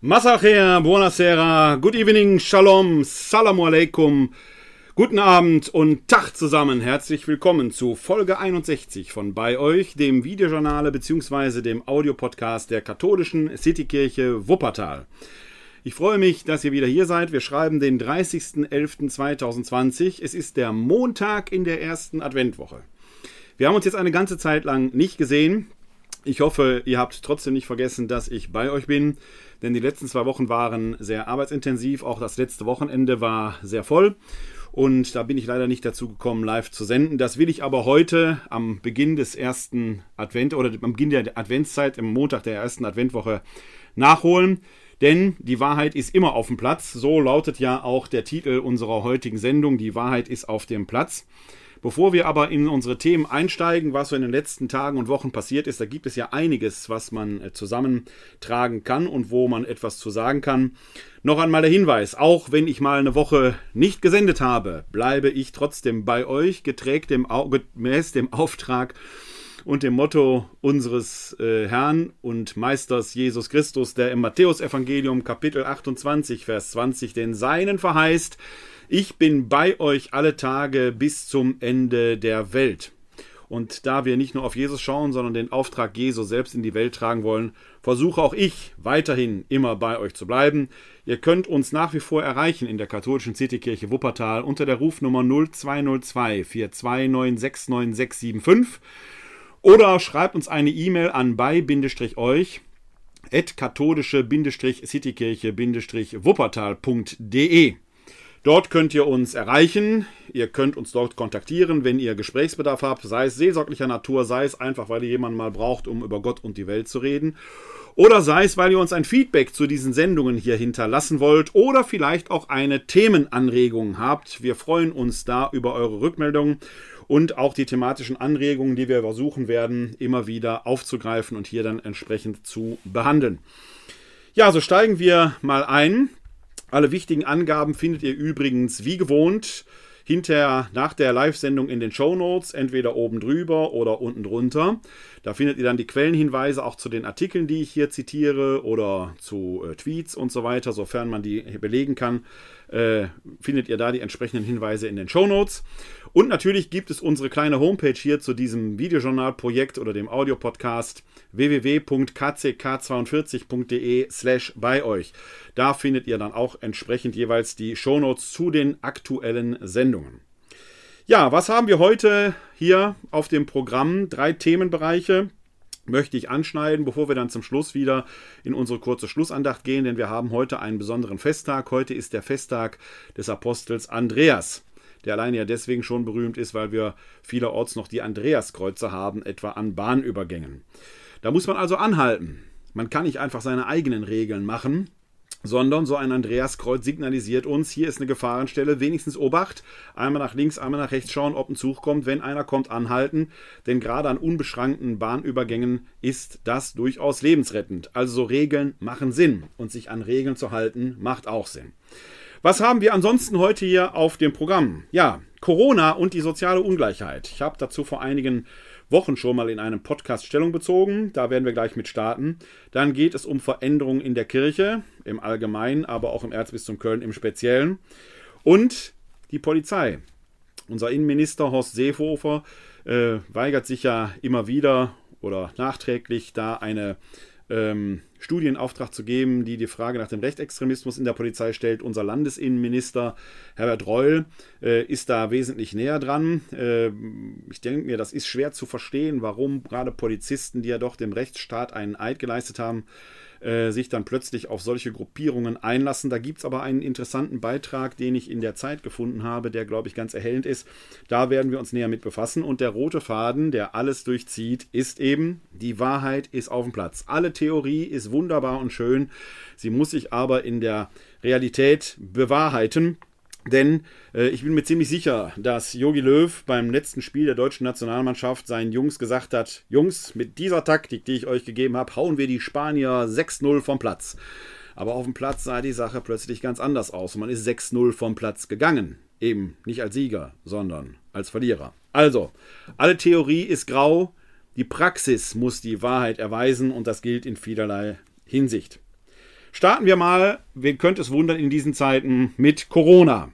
Masacher, buonasera, good evening, shalom, salamu alaikum, guten Abend und Tag zusammen. Herzlich willkommen zu Folge 61 von bei euch, dem Videojournale bzw. dem Audiopodcast der katholischen Citykirche Wuppertal. Ich freue mich, dass ihr wieder hier seid. Wir schreiben den 30.11.2020. Es ist der Montag in der ersten Adventwoche. Wir haben uns jetzt eine ganze Zeit lang nicht gesehen. Ich hoffe, ihr habt trotzdem nicht vergessen, dass ich bei euch bin denn die letzten zwei Wochen waren sehr arbeitsintensiv. Auch das letzte Wochenende war sehr voll. Und da bin ich leider nicht dazu gekommen, live zu senden. Das will ich aber heute am Beginn des ersten Advent oder am Beginn der Adventszeit, am Montag der ersten Adventwoche nachholen. Denn die Wahrheit ist immer auf dem Platz. So lautet ja auch der Titel unserer heutigen Sendung. Die Wahrheit ist auf dem Platz. Bevor wir aber in unsere Themen einsteigen, was so in den letzten Tagen und Wochen passiert ist, da gibt es ja einiges, was man äh, zusammentragen kann und wo man etwas zu sagen kann. Noch einmal der Hinweis, auch wenn ich mal eine Woche nicht gesendet habe, bleibe ich trotzdem bei euch, geträgt dem, gemäß dem Auftrag und dem Motto unseres äh, Herrn und Meisters Jesus Christus, der im Matthäusevangelium Kapitel 28, Vers 20 den Seinen verheißt, ich bin bei euch alle Tage bis zum Ende der Welt. Und da wir nicht nur auf Jesus schauen, sondern den Auftrag Jesu selbst in die Welt tragen wollen, versuche auch ich weiterhin immer bei euch zu bleiben. Ihr könnt uns nach wie vor erreichen in der katholischen Citykirche Wuppertal unter der Rufnummer 0202 4296975 oder schreibt uns eine E-Mail an bei-euch at katholische-citykirche-wuppertal.de. Dort könnt ihr uns erreichen. Ihr könnt uns dort kontaktieren, wenn ihr Gesprächsbedarf habt, sei es seelsorglicher Natur, sei es einfach, weil ihr jemanden mal braucht, um über Gott und die Welt zu reden. Oder sei es, weil ihr uns ein Feedback zu diesen Sendungen hier hinterlassen wollt oder vielleicht auch eine Themenanregung habt. Wir freuen uns da über eure Rückmeldungen und auch die thematischen Anregungen, die wir versuchen werden, immer wieder aufzugreifen und hier dann entsprechend zu behandeln. Ja, so steigen wir mal ein. Alle wichtigen Angaben findet ihr übrigens wie gewohnt hinterher nach der Live-Sendung in den Show Notes, entweder oben drüber oder unten drunter. Da findet ihr dann die Quellenhinweise auch zu den Artikeln, die ich hier zitiere oder zu äh, Tweets und so weiter, sofern man die belegen kann. Äh, findet ihr da die entsprechenden Hinweise in den Show Notes. Und natürlich gibt es unsere kleine Homepage hier zu diesem Videojournal-Projekt oder dem Audiopodcast www.kck42.de slash bei euch. Da findet ihr dann auch entsprechend jeweils die Show Notes zu den aktuellen Sendungen. Ja, was haben wir heute hier auf dem Programm? Drei Themenbereiche möchte ich anschneiden, bevor wir dann zum Schluss wieder in unsere kurze Schlussandacht gehen, denn wir haben heute einen besonderen Festtag. Heute ist der Festtag des Apostels Andreas, der alleine ja deswegen schon berühmt ist, weil wir vielerorts noch die Andreaskreuze haben, etwa an Bahnübergängen. Da muss man also anhalten. Man kann nicht einfach seine eigenen Regeln machen, sondern so ein Andreaskreuz signalisiert uns, hier ist eine Gefahrenstelle, wenigstens Obacht, einmal nach links, einmal nach rechts schauen, ob ein Zug kommt, wenn einer kommt, anhalten, denn gerade an unbeschrankten Bahnübergängen ist das durchaus lebensrettend. Also so Regeln machen Sinn und sich an Regeln zu halten macht auch Sinn. Was haben wir ansonsten heute hier auf dem Programm? Ja, Corona und die soziale Ungleichheit. Ich habe dazu vor einigen Wochen schon mal in einem Podcast Stellung bezogen. Da werden wir gleich mit starten. Dann geht es um Veränderungen in der Kirche im Allgemeinen, aber auch im Erzbistum Köln im Speziellen. Und die Polizei. Unser Innenminister Horst Seehofer äh, weigert sich ja immer wieder oder nachträglich da eine ähm, Studienauftrag zu geben, die die Frage nach dem Rechtsextremismus in der Polizei stellt. Unser Landesinnenminister Herbert Reul äh, ist da wesentlich näher dran. Äh, ich denke mir, das ist schwer zu verstehen, warum gerade Polizisten, die ja doch dem Rechtsstaat einen Eid geleistet haben, äh, sich dann plötzlich auf solche Gruppierungen einlassen. Da gibt es aber einen interessanten Beitrag, den ich in der Zeit gefunden habe, der, glaube ich, ganz erhellend ist. Da werden wir uns näher mit befassen. Und der rote Faden, der alles durchzieht, ist eben, die Wahrheit ist auf dem Platz. Alle Theorie ist wunderbar und schön. Sie muss sich aber in der Realität bewahrheiten. Denn äh, ich bin mir ziemlich sicher, dass Jogi Löw beim letzten Spiel der deutschen Nationalmannschaft seinen Jungs gesagt hat: Jungs, mit dieser Taktik, die ich euch gegeben habe, hauen wir die Spanier 6-0 vom Platz. Aber auf dem Platz sah die Sache plötzlich ganz anders aus und man ist 6-0 vom Platz gegangen. Eben nicht als Sieger, sondern als Verlierer. Also, alle Theorie ist grau, die Praxis muss die Wahrheit erweisen und das gilt in vielerlei Hinsicht. Starten wir mal, wen könnte es wundern in diesen Zeiten, mit Corona.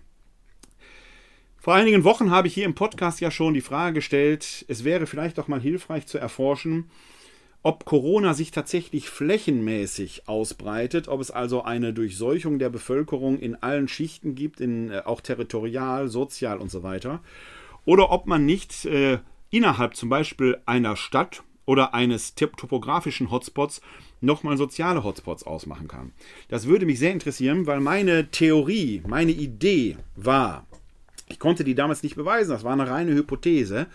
Vor einigen Wochen habe ich hier im Podcast ja schon die Frage gestellt, es wäre vielleicht doch mal hilfreich zu erforschen, ob Corona sich tatsächlich flächenmäßig ausbreitet, ob es also eine Durchseuchung der Bevölkerung in allen Schichten gibt, in, äh, auch territorial, sozial und so weiter, oder ob man nicht äh, innerhalb zum Beispiel einer Stadt oder eines topografischen Hotspots nochmal soziale Hotspots ausmachen kann. Das würde mich sehr interessieren, weil meine Theorie, meine Idee war, ich konnte die damals nicht beweisen, das war eine reine Hypothese.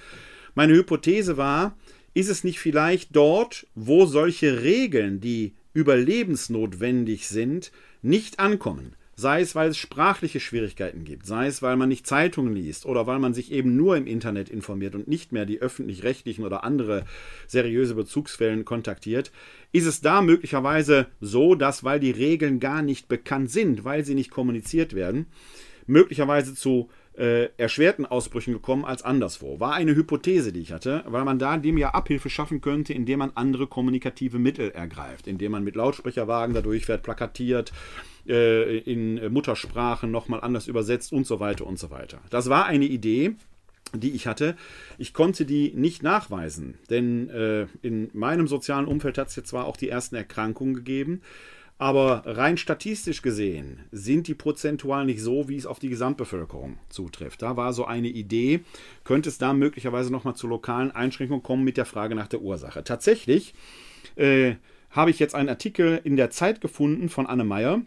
Meine Hypothese war, ist es nicht vielleicht dort, wo solche Regeln, die überlebensnotwendig sind, nicht ankommen? Sei es, weil es sprachliche Schwierigkeiten gibt, sei es, weil man nicht Zeitungen liest oder weil man sich eben nur im Internet informiert und nicht mehr die öffentlich-rechtlichen oder andere seriöse Bezugsquellen kontaktiert, ist es da möglicherweise so, dass, weil die Regeln gar nicht bekannt sind, weil sie nicht kommuniziert werden, möglicherweise zu äh, erschwerten Ausbrüchen gekommen als anderswo. War eine Hypothese, die ich hatte, weil man da dem ja Abhilfe schaffen könnte, indem man andere kommunikative Mittel ergreift, indem man mit Lautsprecherwagen dadurch fährt, plakatiert, äh, in Muttersprachen nochmal anders übersetzt und so weiter und so weiter. Das war eine Idee, die ich hatte. Ich konnte die nicht nachweisen, denn äh, in meinem sozialen Umfeld hat es jetzt zwar auch die ersten Erkrankungen gegeben, aber rein statistisch gesehen sind die prozentual nicht so, wie es auf die Gesamtbevölkerung zutrifft. Da war so eine Idee, könnte es da möglicherweise nochmal zu lokalen Einschränkungen kommen mit der Frage nach der Ursache. Tatsächlich äh, habe ich jetzt einen Artikel in der Zeit gefunden von Anne Meyer,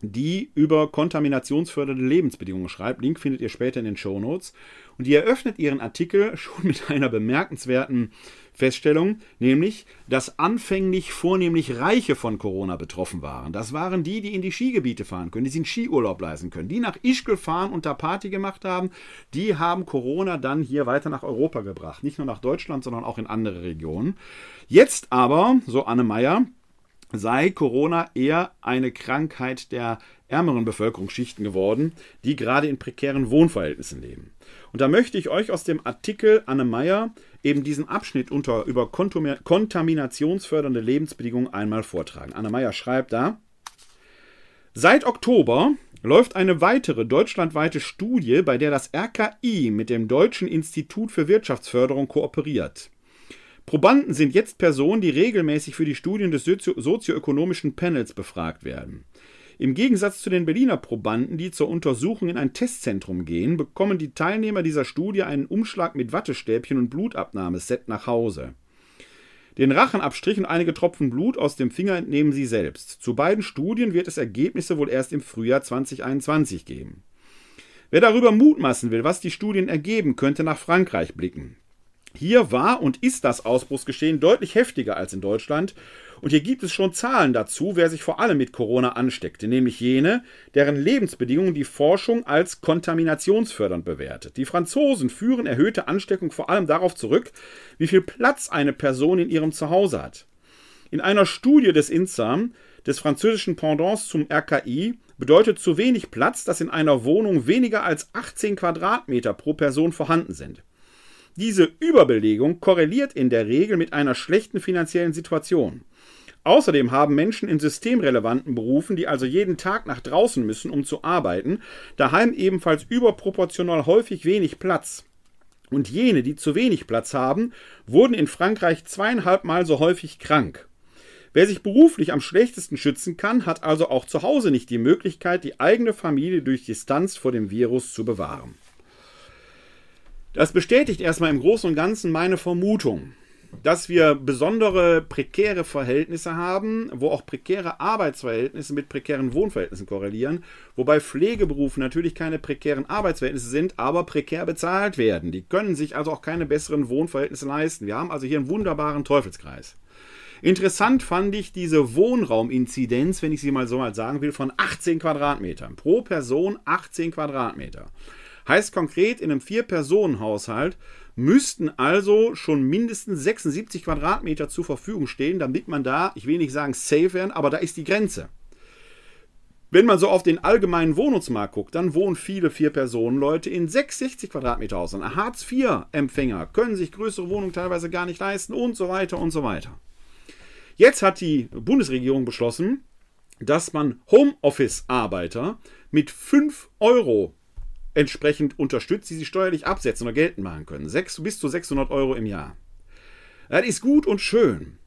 die über kontaminationsfördernde Lebensbedingungen schreibt. Link findet ihr später in den Show Notes. Und die eröffnet ihren Artikel schon mit einer bemerkenswerten Feststellung, nämlich, dass anfänglich vornehmlich Reiche von Corona betroffen waren. Das waren die, die in die Skigebiete fahren können, die sich einen Skiurlaub leisten können, die nach Ischgl fahren und da Party gemacht haben. Die haben Corona dann hier weiter nach Europa gebracht. Nicht nur nach Deutschland, sondern auch in andere Regionen. Jetzt aber, so Anne Meyer, sei Corona eher eine Krankheit der ärmeren Bevölkerungsschichten geworden, die gerade in prekären Wohnverhältnissen leben. Und da möchte ich euch aus dem Artikel Anne Meyer eben diesen Abschnitt unter, über kontaminationsfördernde Lebensbedingungen einmal vortragen. Anne Meyer schreibt da, Seit Oktober läuft eine weitere deutschlandweite Studie, bei der das RKI mit dem Deutschen Institut für Wirtschaftsförderung kooperiert. Probanden sind jetzt Personen, die regelmäßig für die Studien des sozioökonomischen Panels befragt werden. Im Gegensatz zu den Berliner Probanden, die zur Untersuchung in ein Testzentrum gehen, bekommen die Teilnehmer dieser Studie einen Umschlag mit Wattestäbchen und Blutabnahmeset nach Hause. Den Rachenabstrich und einige Tropfen Blut aus dem Finger entnehmen sie selbst. Zu beiden Studien wird es Ergebnisse wohl erst im Frühjahr 2021 geben. Wer darüber mutmaßen will, was die Studien ergeben, könnte nach Frankreich blicken. Hier war und ist das Ausbruchsgeschehen deutlich heftiger als in Deutschland. Und hier gibt es schon Zahlen dazu, wer sich vor allem mit Corona ansteckte, nämlich jene, deren Lebensbedingungen die Forschung als kontaminationsfördernd bewertet. Die Franzosen führen erhöhte Ansteckung vor allem darauf zurück, wie viel Platz eine Person in ihrem Zuhause hat. In einer Studie des INSAM, des französischen Pendants zum RKI, bedeutet zu wenig Platz, dass in einer Wohnung weniger als 18 Quadratmeter pro Person vorhanden sind. Diese Überbelegung korreliert in der Regel mit einer schlechten finanziellen Situation. Außerdem haben Menschen in systemrelevanten Berufen, die also jeden Tag nach draußen müssen, um zu arbeiten, daheim ebenfalls überproportional häufig wenig Platz. Und jene, die zu wenig Platz haben, wurden in Frankreich zweieinhalb Mal so häufig krank. Wer sich beruflich am schlechtesten schützen kann, hat also auch zu Hause nicht die Möglichkeit, die eigene Familie durch Distanz vor dem Virus zu bewahren. Das bestätigt erstmal im Großen und Ganzen meine Vermutung, dass wir besondere prekäre Verhältnisse haben, wo auch prekäre Arbeitsverhältnisse mit prekären Wohnverhältnissen korrelieren, wobei Pflegeberufe natürlich keine prekären Arbeitsverhältnisse sind, aber prekär bezahlt werden. Die können sich also auch keine besseren Wohnverhältnisse leisten. Wir haben also hier einen wunderbaren Teufelskreis. Interessant fand ich diese Wohnrauminzidenz, wenn ich sie mal so mal sagen will, von 18 Quadratmetern. Pro Person 18 Quadratmeter. Heißt konkret, in einem Vier-Personen-Haushalt müssten also schon mindestens 76 Quadratmeter zur Verfügung stehen, damit man da, ich will nicht sagen safe werden, aber da ist die Grenze. Wenn man so auf den allgemeinen Wohnungsmarkt guckt, dann wohnen viele Vier-Personen-Leute in 660 Quadratmeter Häusern. Hartz-IV-Empfänger können sich größere Wohnungen teilweise gar nicht leisten und so weiter und so weiter. Jetzt hat die Bundesregierung beschlossen, dass man Homeoffice-Arbeiter mit 5 Euro entsprechend unterstützt, die sie steuerlich absetzen oder geltend machen können. Sechs, bis zu 600 Euro im Jahr. Das ist gut und schön.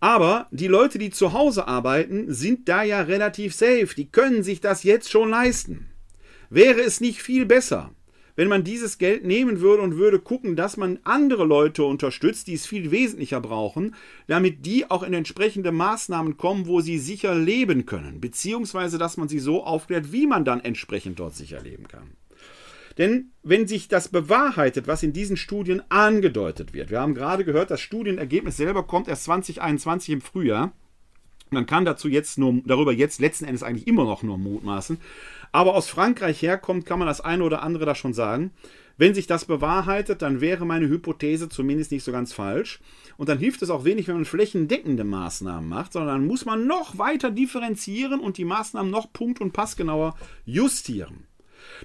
Aber die Leute, die zu Hause arbeiten, sind da ja relativ safe. Die können sich das jetzt schon leisten. Wäre es nicht viel besser, wenn man dieses Geld nehmen würde und würde gucken, dass man andere Leute unterstützt, die es viel wesentlicher brauchen, damit die auch in entsprechende Maßnahmen kommen, wo sie sicher leben können, beziehungsweise dass man sie so aufklärt, wie man dann entsprechend dort sicher leben kann. Denn wenn sich das bewahrheitet, was in diesen Studien angedeutet wird, wir haben gerade gehört, das Studienergebnis selber kommt erst 2021 im Frühjahr. Man kann dazu jetzt nur, darüber jetzt letzten Endes eigentlich immer noch nur mutmaßen. Aber aus Frankreich herkommt, kann man das eine oder andere da schon sagen. Wenn sich das bewahrheitet, dann wäre meine Hypothese zumindest nicht so ganz falsch. Und dann hilft es auch wenig, wenn man flächendeckende Maßnahmen macht, sondern dann muss man noch weiter differenzieren und die Maßnahmen noch punkt- und passgenauer justieren.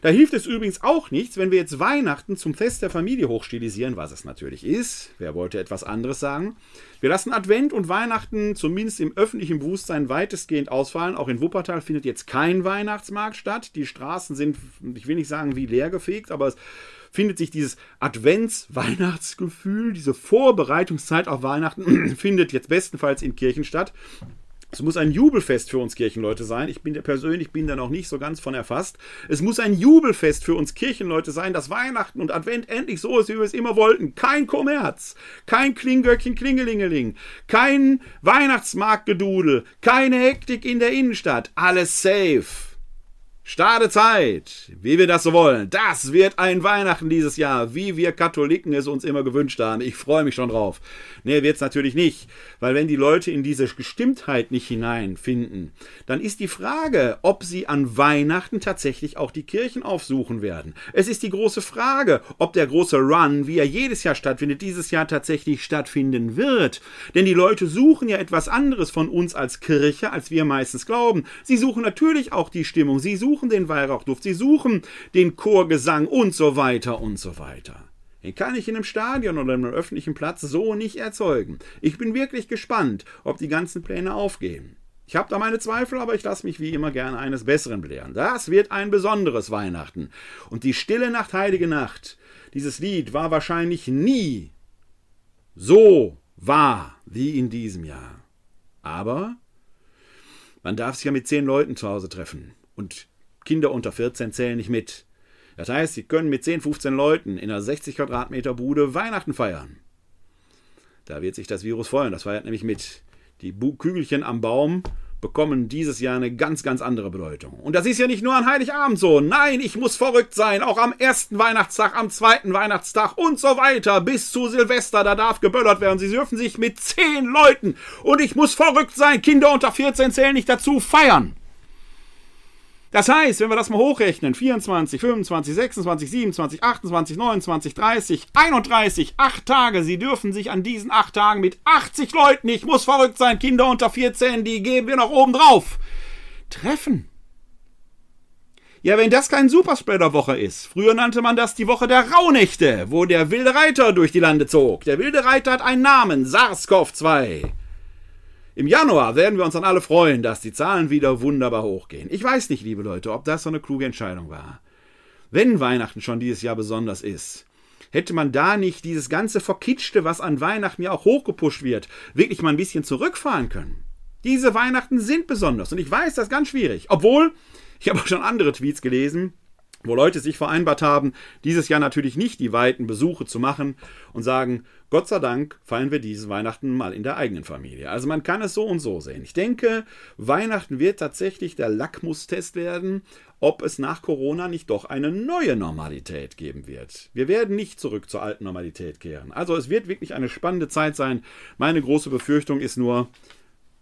Da hilft es übrigens auch nichts, wenn wir jetzt Weihnachten zum Fest der Familie hochstilisieren, was es natürlich ist. Wer wollte etwas anderes sagen? Wir lassen Advent und Weihnachten zumindest im öffentlichen Bewusstsein weitestgehend ausfallen. Auch in Wuppertal findet jetzt kein Weihnachtsmarkt statt. Die Straßen sind, ich will nicht sagen wie leer gefegt, aber es findet sich dieses Advents-Weihnachtsgefühl, diese Vorbereitungszeit auf Weihnachten, findet jetzt bestenfalls in Kirchen statt. Es muss ein Jubelfest für uns Kirchenleute sein. Ich bin persönlich bin da noch nicht so ganz von erfasst. Es muss ein Jubelfest für uns Kirchenleute sein, dass Weihnachten und Advent endlich so ist, wie wir es immer wollten. Kein Kommerz, kein Klinggöckchen Klingelingeling, kein Weihnachtsmarktgedudel, keine Hektik in der Innenstadt. Alles safe. Stadezeit, wie wir das so wollen. Das wird ein Weihnachten dieses Jahr, wie wir Katholiken es uns immer gewünscht haben. Ich freue mich schon drauf. Nee, wird's natürlich nicht, weil wenn die Leute in diese Gestimmtheit nicht hineinfinden, dann ist die Frage, ob sie an Weihnachten tatsächlich auch die Kirchen aufsuchen werden. Es ist die große Frage, ob der große Run, wie er jedes Jahr stattfindet, dieses Jahr tatsächlich stattfinden wird. Denn die Leute suchen ja etwas anderes von uns als Kirche, als wir meistens glauben. Sie suchen natürlich auch die Stimmung, sie suchen suchen den Weihrauchduft, sie suchen den Chorgesang und so weiter und so weiter. Den kann ich in einem Stadion oder einem öffentlichen Platz so nicht erzeugen. Ich bin wirklich gespannt, ob die ganzen Pläne aufgehen. Ich habe da meine Zweifel, aber ich lasse mich wie immer gerne eines Besseren belehren. Das wird ein besonderes Weihnachten. Und die stille Nacht, heilige Nacht, dieses Lied war wahrscheinlich nie so wahr wie in diesem Jahr. Aber man darf sich ja mit zehn Leuten zu Hause treffen. Und Kinder unter 14 zählen nicht mit. Das heißt, sie können mit 10, 15 Leuten in einer 60 Quadratmeter Bude Weihnachten feiern. Da wird sich das Virus freuen. Das feiert nämlich mit. Die Kügelchen am Baum bekommen dieses Jahr eine ganz, ganz andere Bedeutung. Und das ist ja nicht nur an Heiligabend so. Nein, ich muss verrückt sein. Auch am ersten Weihnachtstag, am zweiten Weihnachtstag und so weiter. Bis zu Silvester, da darf geböllert werden. Sie dürfen sich mit zehn Leuten. Und ich muss verrückt sein. Kinder unter 14 zählen nicht dazu. Feiern. Das heißt, wenn wir das mal hochrechnen, 24, 25, 26, 27, 28, 29, 30, 31, 8 Tage, Sie dürfen sich an diesen 8 Tagen mit 80 Leuten, ich muss verrückt sein, Kinder unter 14, die geben wir noch oben drauf, treffen. Ja, wenn das kein Superspreader-Woche ist. Früher nannte man das die Woche der Rauhnächte, wo der wilde Reiter durch die Lande zog. Der wilde Reiter hat einen Namen, SARS-CoV-2. Im Januar werden wir uns dann alle freuen, dass die Zahlen wieder wunderbar hochgehen. Ich weiß nicht, liebe Leute, ob das so eine kluge Entscheidung war. Wenn Weihnachten schon dieses Jahr besonders ist, hätte man da nicht dieses ganze Verkitschte, was an Weihnachten ja auch hochgepusht wird, wirklich mal ein bisschen zurückfahren können. Diese Weihnachten sind besonders und ich weiß, das ist ganz schwierig. Obwohl, ich habe auch schon andere Tweets gelesen, wo Leute sich vereinbart haben, dieses Jahr natürlich nicht die weiten Besuche zu machen und sagen, Gott sei Dank feiern wir dieses Weihnachten mal in der eigenen Familie. Also man kann es so und so sehen. Ich denke, Weihnachten wird tatsächlich der Lackmustest werden, ob es nach Corona nicht doch eine neue Normalität geben wird. Wir werden nicht zurück zur alten Normalität kehren. Also es wird wirklich eine spannende Zeit sein. Meine große Befürchtung ist nur,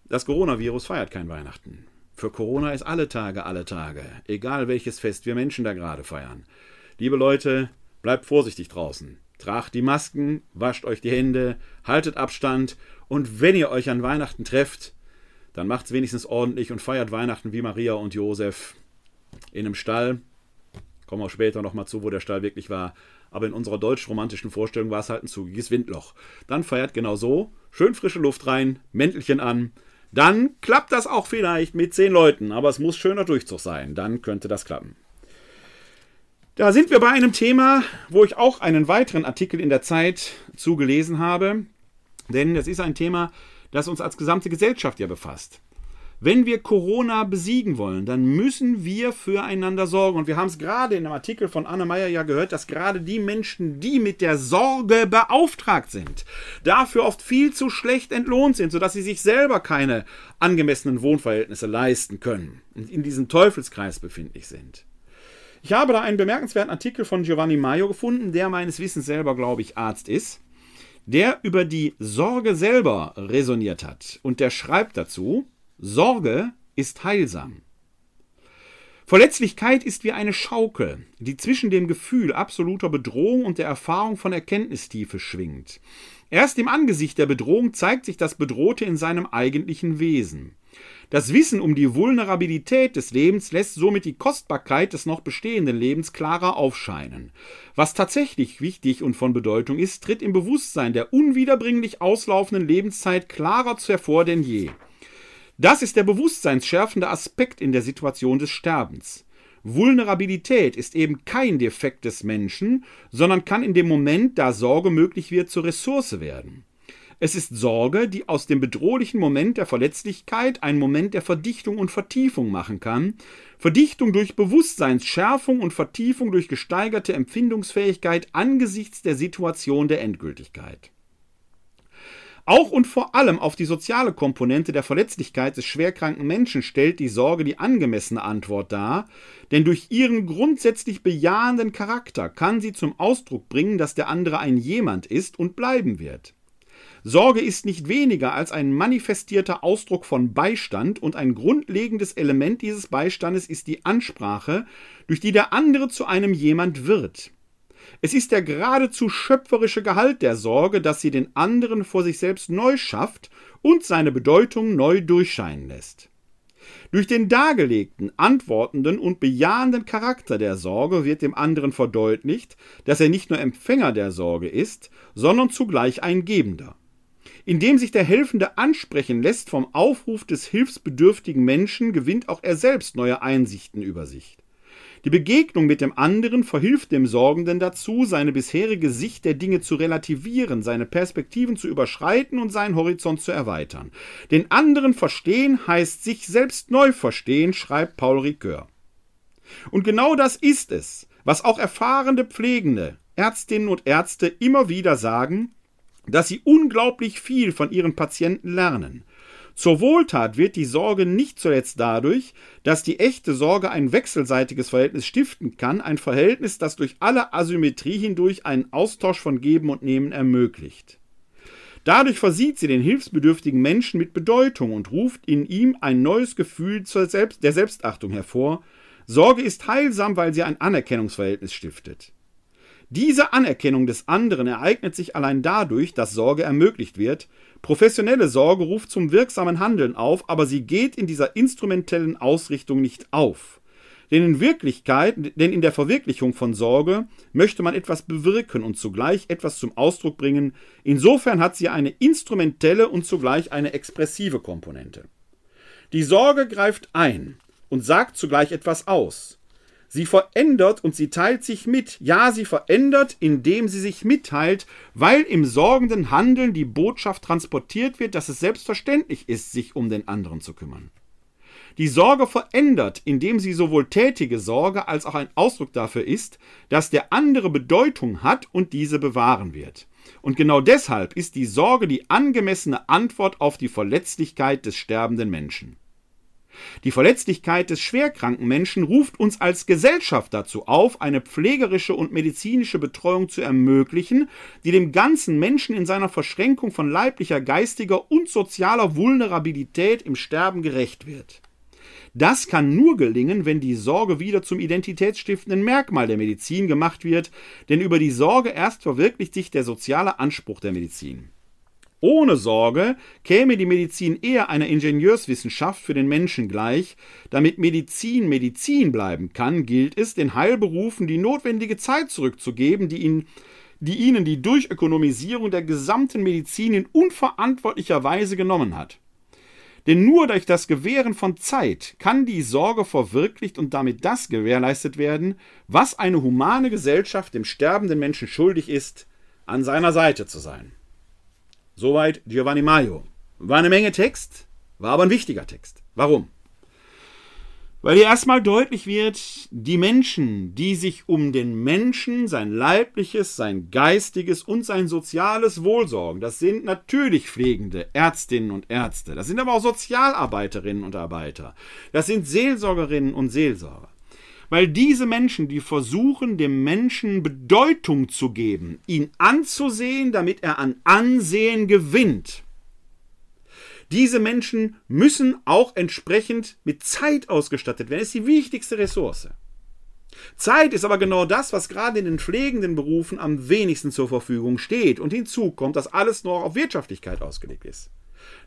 das Coronavirus feiert kein Weihnachten. Für Corona ist alle Tage alle Tage, egal welches Fest wir Menschen da gerade feiern. Liebe Leute, bleibt vorsichtig draußen. Tragt die Masken, wascht euch die Hände, haltet Abstand und wenn ihr euch an Weihnachten trefft, dann macht's wenigstens ordentlich und feiert Weihnachten wie Maria und Josef in einem Stall. Kommen wir später nochmal zu, wo der Stall wirklich war. Aber in unserer deutsch-romantischen Vorstellung war es halt ein zugiges Windloch. Dann feiert genau so, schön frische Luft rein, Mäntelchen an, dann klappt das auch vielleicht mit zehn Leuten, aber es muss schöner Durchzug sein. Dann könnte das klappen. Da sind wir bei einem Thema, wo ich auch einen weiteren Artikel in der Zeit zugelesen habe, denn es ist ein Thema, das uns als gesamte Gesellschaft ja befasst. Wenn wir Corona besiegen wollen, dann müssen wir füreinander sorgen. Und wir haben es gerade in einem Artikel von Anne Meyer ja gehört, dass gerade die Menschen, die mit der Sorge beauftragt sind, dafür oft viel zu schlecht entlohnt sind, sodass sie sich selber keine angemessenen Wohnverhältnisse leisten können und in diesem Teufelskreis befindlich sind. Ich habe da einen bemerkenswerten Artikel von Giovanni Maio gefunden, der meines Wissens selber, glaube ich, Arzt ist, der über die Sorge selber resoniert hat. Und der schreibt dazu, Sorge ist heilsam. Verletzlichkeit ist wie eine Schaukel, die zwischen dem Gefühl absoluter Bedrohung und der Erfahrung von Erkenntnistiefe schwingt. Erst im Angesicht der Bedrohung zeigt sich das Bedrohte in seinem eigentlichen Wesen. Das Wissen um die Vulnerabilität des Lebens lässt somit die Kostbarkeit des noch bestehenden Lebens klarer aufscheinen. Was tatsächlich wichtig und von Bedeutung ist, tritt im Bewusstsein der unwiederbringlich auslaufenden Lebenszeit klarer hervor denn je. Das ist der bewusstseinsschärfende Aspekt in der Situation des Sterbens. Vulnerabilität ist eben kein Defekt des Menschen, sondern kann in dem Moment, da Sorge möglich wird, zur Ressource werden. Es ist Sorge, die aus dem bedrohlichen Moment der Verletzlichkeit einen Moment der Verdichtung und Vertiefung machen kann. Verdichtung durch Bewusstseinsschärfung und Vertiefung durch gesteigerte Empfindungsfähigkeit angesichts der Situation der Endgültigkeit. Auch und vor allem auf die soziale Komponente der Verletzlichkeit des schwerkranken Menschen stellt die Sorge die angemessene Antwort dar, denn durch ihren grundsätzlich bejahenden Charakter kann sie zum Ausdruck bringen, dass der andere ein jemand ist und bleiben wird. Sorge ist nicht weniger als ein manifestierter Ausdruck von Beistand und ein grundlegendes Element dieses Beistandes ist die Ansprache, durch die der andere zu einem jemand wird. Es ist der geradezu schöpferische Gehalt der Sorge, dass sie den anderen vor sich selbst neu schafft und seine Bedeutung neu durchscheinen lässt. Durch den dargelegten, antwortenden und bejahenden Charakter der Sorge wird dem anderen verdeutlicht, dass er nicht nur Empfänger der Sorge ist, sondern zugleich ein Gebender. Indem sich der Helfende ansprechen lässt vom Aufruf des hilfsbedürftigen Menschen, gewinnt auch er selbst neue Einsichten über sich. Die Begegnung mit dem anderen verhilft dem Sorgenden dazu, seine bisherige Sicht der Dinge zu relativieren, seine Perspektiven zu überschreiten und seinen Horizont zu erweitern. Den anderen verstehen heißt sich selbst neu verstehen, schreibt Paul Ricoeur. Und genau das ist es, was auch erfahrene Pflegende, Ärztinnen und Ärzte immer wieder sagen, dass sie unglaublich viel von ihren Patienten lernen. Zur Wohltat wird die Sorge nicht zuletzt dadurch, dass die echte Sorge ein wechselseitiges Verhältnis stiften kann, ein Verhältnis, das durch alle Asymmetrie hindurch einen Austausch von Geben und Nehmen ermöglicht. Dadurch versieht sie den hilfsbedürftigen Menschen mit Bedeutung und ruft in ihm ein neues Gefühl der Selbstachtung hervor. Sorge ist heilsam, weil sie ein Anerkennungsverhältnis stiftet. Diese Anerkennung des anderen ereignet sich allein dadurch, dass Sorge ermöglicht wird. Professionelle Sorge ruft zum wirksamen Handeln auf, aber sie geht in dieser instrumentellen Ausrichtung nicht auf. Denn in Wirklichkeit, denn in der Verwirklichung von Sorge möchte man etwas bewirken und zugleich etwas zum Ausdruck bringen. Insofern hat sie eine instrumentelle und zugleich eine expressive Komponente. Die Sorge greift ein und sagt zugleich etwas aus. Sie verändert und sie teilt sich mit. Ja, sie verändert, indem sie sich mitteilt, weil im sorgenden Handeln die Botschaft transportiert wird, dass es selbstverständlich ist, sich um den anderen zu kümmern. Die Sorge verändert, indem sie sowohl tätige Sorge als auch ein Ausdruck dafür ist, dass der andere Bedeutung hat und diese bewahren wird. Und genau deshalb ist die Sorge die angemessene Antwort auf die Verletzlichkeit des sterbenden Menschen. Die Verletzlichkeit des schwerkranken Menschen ruft uns als Gesellschaft dazu auf, eine pflegerische und medizinische Betreuung zu ermöglichen, die dem ganzen Menschen in seiner Verschränkung von leiblicher, geistiger und sozialer Vulnerabilität im Sterben gerecht wird. Das kann nur gelingen, wenn die Sorge wieder zum identitätsstiftenden Merkmal der Medizin gemacht wird, denn über die Sorge erst verwirklicht sich der soziale Anspruch der Medizin. Ohne Sorge käme die Medizin eher einer Ingenieurswissenschaft für den Menschen gleich. Damit Medizin Medizin bleiben kann, gilt es, den Heilberufen die notwendige Zeit zurückzugeben, die ihnen die ihnen die Durchökonomisierung der gesamten Medizin in unverantwortlicher Weise genommen hat. Denn nur durch das Gewähren von Zeit kann die Sorge verwirklicht und damit das gewährleistet werden, was eine humane Gesellschaft dem sterbenden Menschen schuldig ist, an seiner Seite zu sein. Soweit Giovanni Maio. War eine Menge Text, war aber ein wichtiger Text. Warum? Weil hier erstmal deutlich wird, die Menschen, die sich um den Menschen, sein leibliches, sein geistiges und sein soziales Wohl sorgen, das sind natürlich pflegende Ärztinnen und Ärzte, das sind aber auch Sozialarbeiterinnen und Arbeiter, das sind Seelsorgerinnen und Seelsorger. Weil diese Menschen, die versuchen, dem Menschen Bedeutung zu geben, ihn anzusehen, damit er an Ansehen gewinnt, diese Menschen müssen auch entsprechend mit Zeit ausgestattet werden. Das ist die wichtigste Ressource. Zeit ist aber genau das, was gerade in den pflegenden Berufen am wenigsten zur Verfügung steht. Und hinzu kommt, dass alles nur auf Wirtschaftlichkeit ausgelegt ist.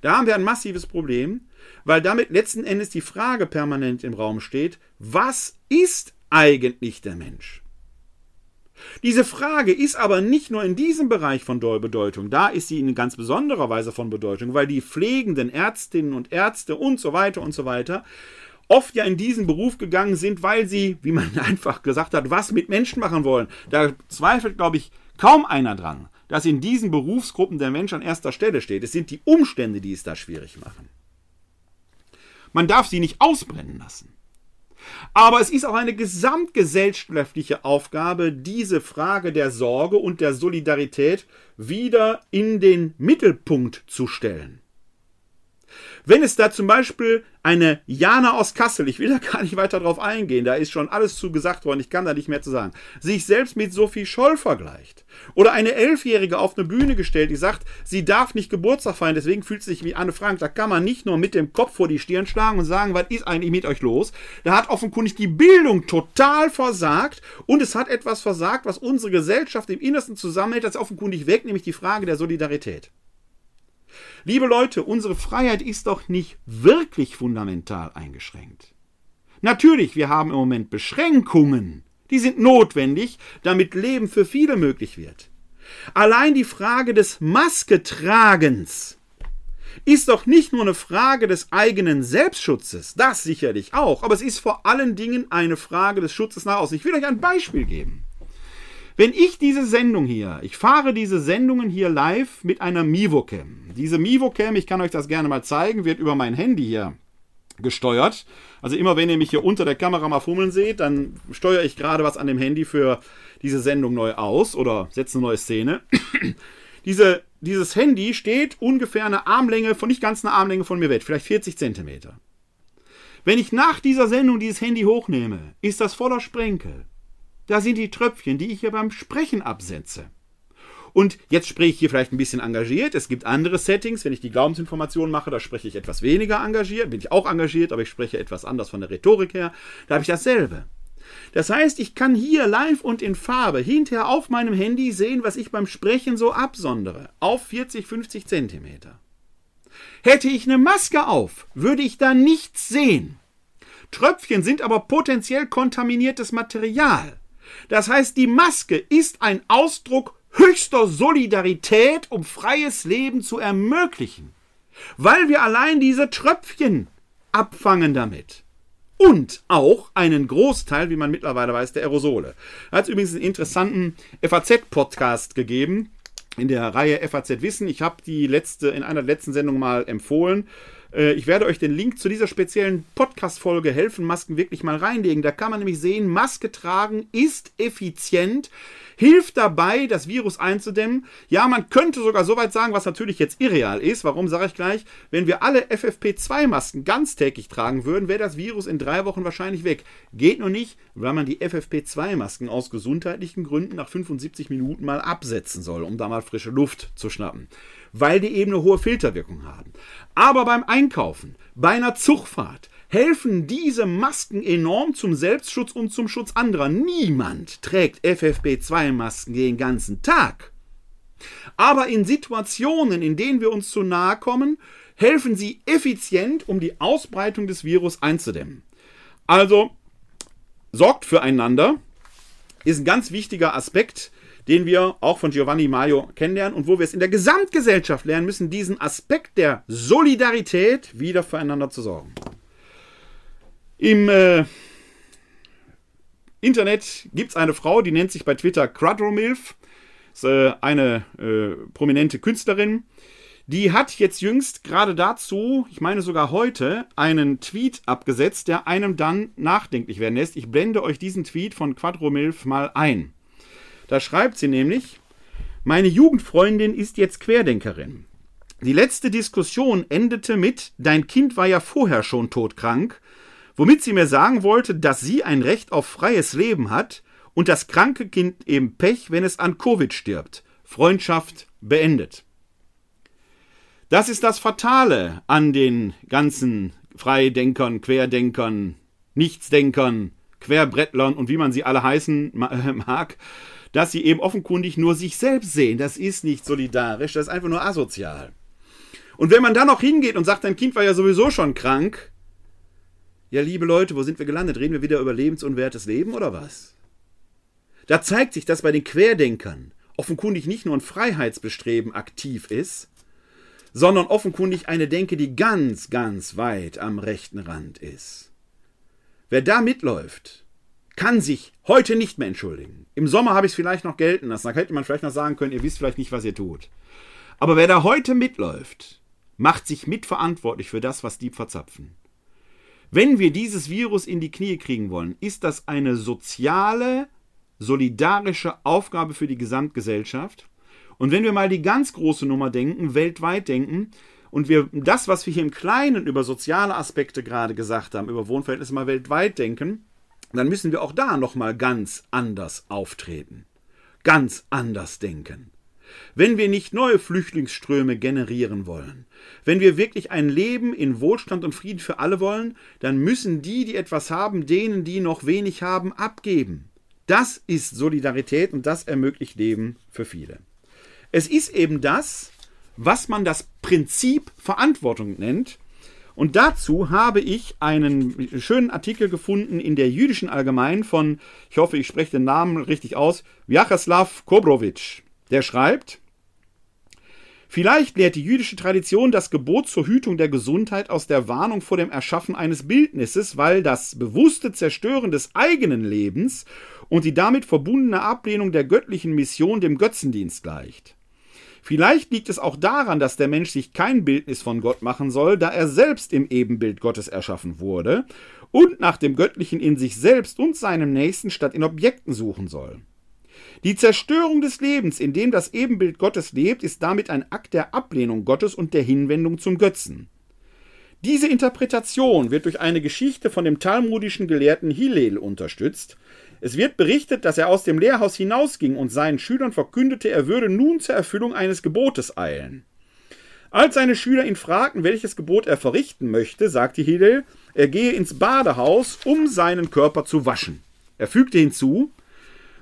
Da haben wir ein massives Problem, weil damit letzten Endes die Frage permanent im Raum steht, was ist eigentlich der Mensch? Diese Frage ist aber nicht nur in diesem Bereich von Bedeutung, da ist sie in ganz besonderer Weise von Bedeutung, weil die pflegenden Ärztinnen und Ärzte und so weiter und so weiter oft ja in diesen Beruf gegangen sind, weil sie, wie man einfach gesagt hat, was mit Menschen machen wollen. Da zweifelt, glaube ich, kaum einer dran, dass in diesen Berufsgruppen der Mensch an erster Stelle steht. Es sind die Umstände, die es da schwierig machen. Man darf sie nicht ausbrennen lassen. Aber es ist auch eine gesamtgesellschaftliche Aufgabe, diese Frage der Sorge und der Solidarität wieder in den Mittelpunkt zu stellen. Wenn es da zum Beispiel eine Jana aus Kassel, ich will da gar nicht weiter drauf eingehen, da ist schon alles zu gesagt worden, ich kann da nicht mehr zu sagen, sich selbst mit Sophie Scholl vergleicht. Oder eine Elfjährige auf eine Bühne gestellt, die sagt, sie darf nicht Geburtstag feiern, deswegen fühlt sie sich wie Anne Frank. Da kann man nicht nur mit dem Kopf vor die Stirn schlagen und sagen, was ist eigentlich mit euch los? Da hat offenkundig die Bildung total versagt und es hat etwas versagt, was unsere Gesellschaft im Innersten zusammenhält, das ist offenkundig weg, nämlich die Frage der Solidarität. Liebe Leute, unsere Freiheit ist doch nicht wirklich fundamental eingeschränkt. Natürlich, wir haben im Moment Beschränkungen. Die sind notwendig, damit Leben für viele möglich wird. Allein die Frage des Masketragens ist doch nicht nur eine Frage des eigenen Selbstschutzes, das sicherlich auch, aber es ist vor allen Dingen eine Frage des Schutzes nach außen. Ich will euch ein Beispiel geben. Wenn ich diese Sendung hier, ich fahre diese Sendungen hier live mit einer Mivocam. Diese Mivocam, ich kann euch das gerne mal zeigen, wird über mein Handy hier gesteuert. Also immer wenn ihr mich hier unter der Kamera mal fummeln seht, dann steuere ich gerade was an dem Handy für diese Sendung neu aus oder setze eine neue Szene. Diese, dieses Handy steht ungefähr eine Armlänge, von nicht ganz eine Armlänge von mir weg, vielleicht 40 Zentimeter. Wenn ich nach dieser Sendung dieses Handy hochnehme, ist das voller Sprenkel. Da sind die Tröpfchen, die ich hier beim Sprechen absetze. Und jetzt spreche ich hier vielleicht ein bisschen engagiert. Es gibt andere Settings. Wenn ich die Glaubensinformation mache, da spreche ich etwas weniger engagiert. Bin ich auch engagiert, aber ich spreche etwas anders von der Rhetorik her. Da habe ich dasselbe. Das heißt, ich kann hier live und in Farbe hinterher auf meinem Handy sehen, was ich beim Sprechen so absondere. Auf 40, 50 Zentimeter. Hätte ich eine Maske auf, würde ich da nichts sehen. Tröpfchen sind aber potenziell kontaminiertes Material. Das heißt, die Maske ist ein Ausdruck höchster Solidarität, um freies Leben zu ermöglichen. Weil wir allein diese Tröpfchen abfangen damit. Und auch einen Großteil, wie man mittlerweile weiß, der Aerosole. Da hat es übrigens einen interessanten FAZ-Podcast gegeben in der Reihe FAZ Wissen. Ich habe die letzte in einer letzten Sendung mal empfohlen. Äh, ich werde euch den Link zu dieser speziellen Podcast-Folge Helfen Masken wirklich mal reinlegen. Da kann man nämlich sehen, Maske tragen ist effizient hilft dabei, das Virus einzudämmen. Ja, man könnte sogar so weit sagen, was natürlich jetzt irreal ist. Warum sage ich gleich? Wenn wir alle FFP2-Masken ganztägig tragen würden, wäre das Virus in drei Wochen wahrscheinlich weg. Geht nur nicht, weil man die FFP2-Masken aus gesundheitlichen Gründen nach 75 Minuten mal absetzen soll, um da mal frische Luft zu schnappen weil die eben eine hohe Filterwirkung haben. Aber beim Einkaufen, bei einer Zugfahrt, helfen diese Masken enorm zum Selbstschutz und zum Schutz anderer. Niemand trägt FFP2-Masken den ganzen Tag. Aber in Situationen, in denen wir uns zu nahe kommen, helfen sie effizient, um die Ausbreitung des Virus einzudämmen. Also sorgt füreinander, ist ein ganz wichtiger Aspekt den wir auch von Giovanni Maio kennenlernen und wo wir es in der Gesamtgesellschaft lernen müssen, diesen Aspekt der Solidarität wieder füreinander zu sorgen. Im äh, Internet gibt es eine Frau, die nennt sich bei Twitter Crudromilf, ist äh, eine äh, prominente Künstlerin, die hat jetzt jüngst gerade dazu, ich meine sogar heute, einen Tweet abgesetzt, der einem dann nachdenklich werden lässt. Ich blende euch diesen Tweet von Quadromilf mal ein. Da schreibt sie nämlich, meine Jugendfreundin ist jetzt Querdenkerin. Die letzte Diskussion endete mit, dein Kind war ja vorher schon todkrank, womit sie mir sagen wollte, dass sie ein Recht auf freies Leben hat und das kranke Kind eben Pech, wenn es an Covid stirbt. Freundschaft beendet. Das ist das Fatale an den ganzen Freidenkern, Querdenkern, Nichtsdenkern, Querbrettlern und wie man sie alle heißen mag, dass sie eben offenkundig nur sich selbst sehen. Das ist nicht solidarisch, das ist einfach nur asozial. Und wenn man dann noch hingeht und sagt, dein Kind war ja sowieso schon krank, ja, liebe Leute, wo sind wir gelandet? Reden wir wieder über lebensunwertes Leben oder was? Da zeigt sich, dass bei den Querdenkern offenkundig nicht nur ein Freiheitsbestreben aktiv ist, sondern offenkundig eine Denke, die ganz, ganz weit am rechten Rand ist. Wer da mitläuft, kann sich heute nicht mehr entschuldigen. Im Sommer habe ich es vielleicht noch gelten lassen. Da hätte man vielleicht noch sagen können, ihr wisst vielleicht nicht, was ihr tut. Aber wer da heute mitläuft, macht sich mitverantwortlich für das, was die verzapfen. Wenn wir dieses Virus in die Knie kriegen wollen, ist das eine soziale, solidarische Aufgabe für die Gesamtgesellschaft. Und wenn wir mal die ganz große Nummer denken, weltweit denken, und wir das, was wir hier im Kleinen über soziale Aspekte gerade gesagt haben, über Wohnverhältnisse mal weltweit denken, dann müssen wir auch da nochmal ganz anders auftreten. Ganz anders denken. Wenn wir nicht neue Flüchtlingsströme generieren wollen, wenn wir wirklich ein Leben in Wohlstand und Frieden für alle wollen, dann müssen die, die etwas haben, denen, die noch wenig haben, abgeben. Das ist Solidarität und das ermöglicht Leben für viele. Es ist eben das, was man das Prinzip Verantwortung nennt. Und dazu habe ich einen schönen Artikel gefunden in der jüdischen Allgemein von, ich hoffe, ich spreche den Namen richtig aus, Vyacheslav Kobrowitsch. Der schreibt, Vielleicht lehrt die jüdische Tradition das Gebot zur Hütung der Gesundheit aus der Warnung vor dem Erschaffen eines Bildnisses, weil das bewusste Zerstören des eigenen Lebens und die damit verbundene Ablehnung der göttlichen Mission dem Götzendienst gleicht. Vielleicht liegt es auch daran, dass der Mensch sich kein Bildnis von Gott machen soll, da er selbst im Ebenbild Gottes erschaffen wurde und nach dem Göttlichen in sich selbst und seinem Nächsten statt in Objekten suchen soll. Die Zerstörung des Lebens, in dem das Ebenbild Gottes lebt, ist damit ein Akt der Ablehnung Gottes und der Hinwendung zum Götzen. Diese Interpretation wird durch eine Geschichte von dem talmudischen Gelehrten Hillel unterstützt, es wird berichtet, dass er aus dem Lehrhaus hinausging und seinen Schülern verkündete, er würde nun zur Erfüllung eines Gebotes eilen. Als seine Schüler ihn fragten, welches Gebot er verrichten möchte, sagte Hillel, er gehe ins Badehaus, um seinen Körper zu waschen. Er fügte hinzu,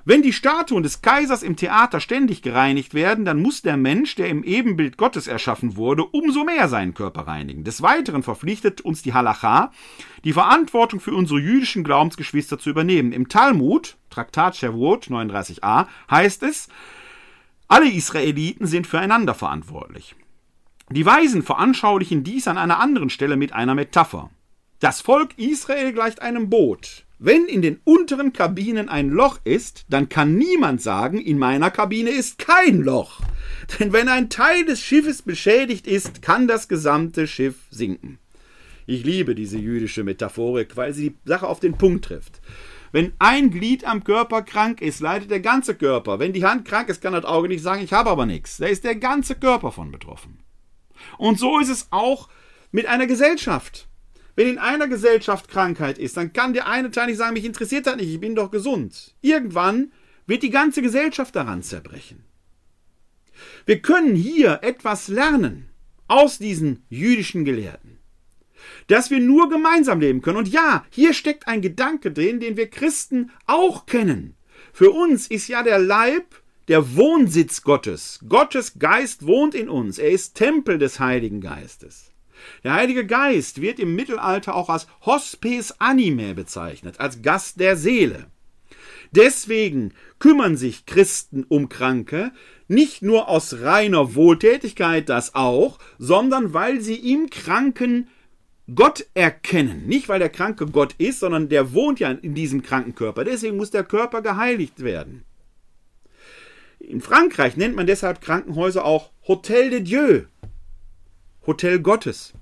wenn die Statuen des Kaisers im Theater ständig gereinigt werden, dann muss der Mensch, der im Ebenbild Gottes erschaffen wurde, umso mehr seinen Körper reinigen. Des Weiteren verpflichtet uns die Halacha, die Verantwortung für unsere jüdischen Glaubensgeschwister zu übernehmen. Im Talmud, Traktat Shavuot 39a, heißt es, alle Israeliten sind füreinander verantwortlich. Die Weisen veranschaulichen dies an einer anderen Stelle mit einer Metapher. Das Volk Israel gleicht einem Boot. Wenn in den unteren Kabinen ein Loch ist, dann kann niemand sagen, in meiner Kabine ist kein Loch. Denn wenn ein Teil des Schiffes beschädigt ist, kann das gesamte Schiff sinken. Ich liebe diese jüdische Metaphorik, weil sie die Sache auf den Punkt trifft. Wenn ein Glied am Körper krank ist, leidet der ganze Körper. Wenn die Hand krank ist, kann das Auge nicht sagen, ich habe aber nichts. Da ist der ganze Körper von betroffen. Und so ist es auch mit einer Gesellschaft. Wenn in einer Gesellschaft Krankheit ist, dann kann der eine Teil nicht sagen, mich interessiert das nicht, ich bin doch gesund. Irgendwann wird die ganze Gesellschaft daran zerbrechen. Wir können hier etwas lernen aus diesen jüdischen Gelehrten. Dass wir nur gemeinsam leben können. Und ja, hier steckt ein Gedanke drin, den wir Christen auch kennen. Für uns ist ja der Leib der Wohnsitz Gottes. Gottes Geist wohnt in uns. Er ist Tempel des Heiligen Geistes. Der Heilige Geist wird im Mittelalter auch als Hospes Animae bezeichnet, als Gast der Seele. Deswegen kümmern sich Christen um Kranke, nicht nur aus reiner Wohltätigkeit, das auch, sondern weil sie im Kranken Gott erkennen. Nicht, weil der Kranke Gott ist, sondern der wohnt ja in diesem kranken Körper. Deswegen muss der Körper geheiligt werden. In Frankreich nennt man deshalb Krankenhäuser auch Hotel de Dieu, Hotel Gottes.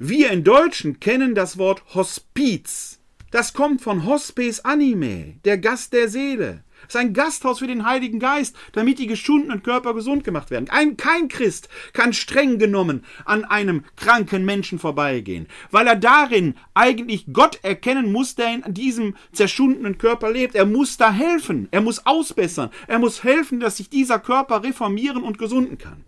Wir in Deutschen kennen das Wort Hospiz. Das kommt von Hospice Anime, der Gast der Seele. Das ist ein Gasthaus für den Heiligen Geist, damit die geschundenen Körper gesund gemacht werden. Ein, kein Christ kann streng genommen an einem kranken Menschen vorbeigehen, weil er darin eigentlich Gott erkennen muss, der in diesem zerschundenen Körper lebt. Er muss da helfen, er muss ausbessern, er muss helfen, dass sich dieser Körper reformieren und gesunden kann.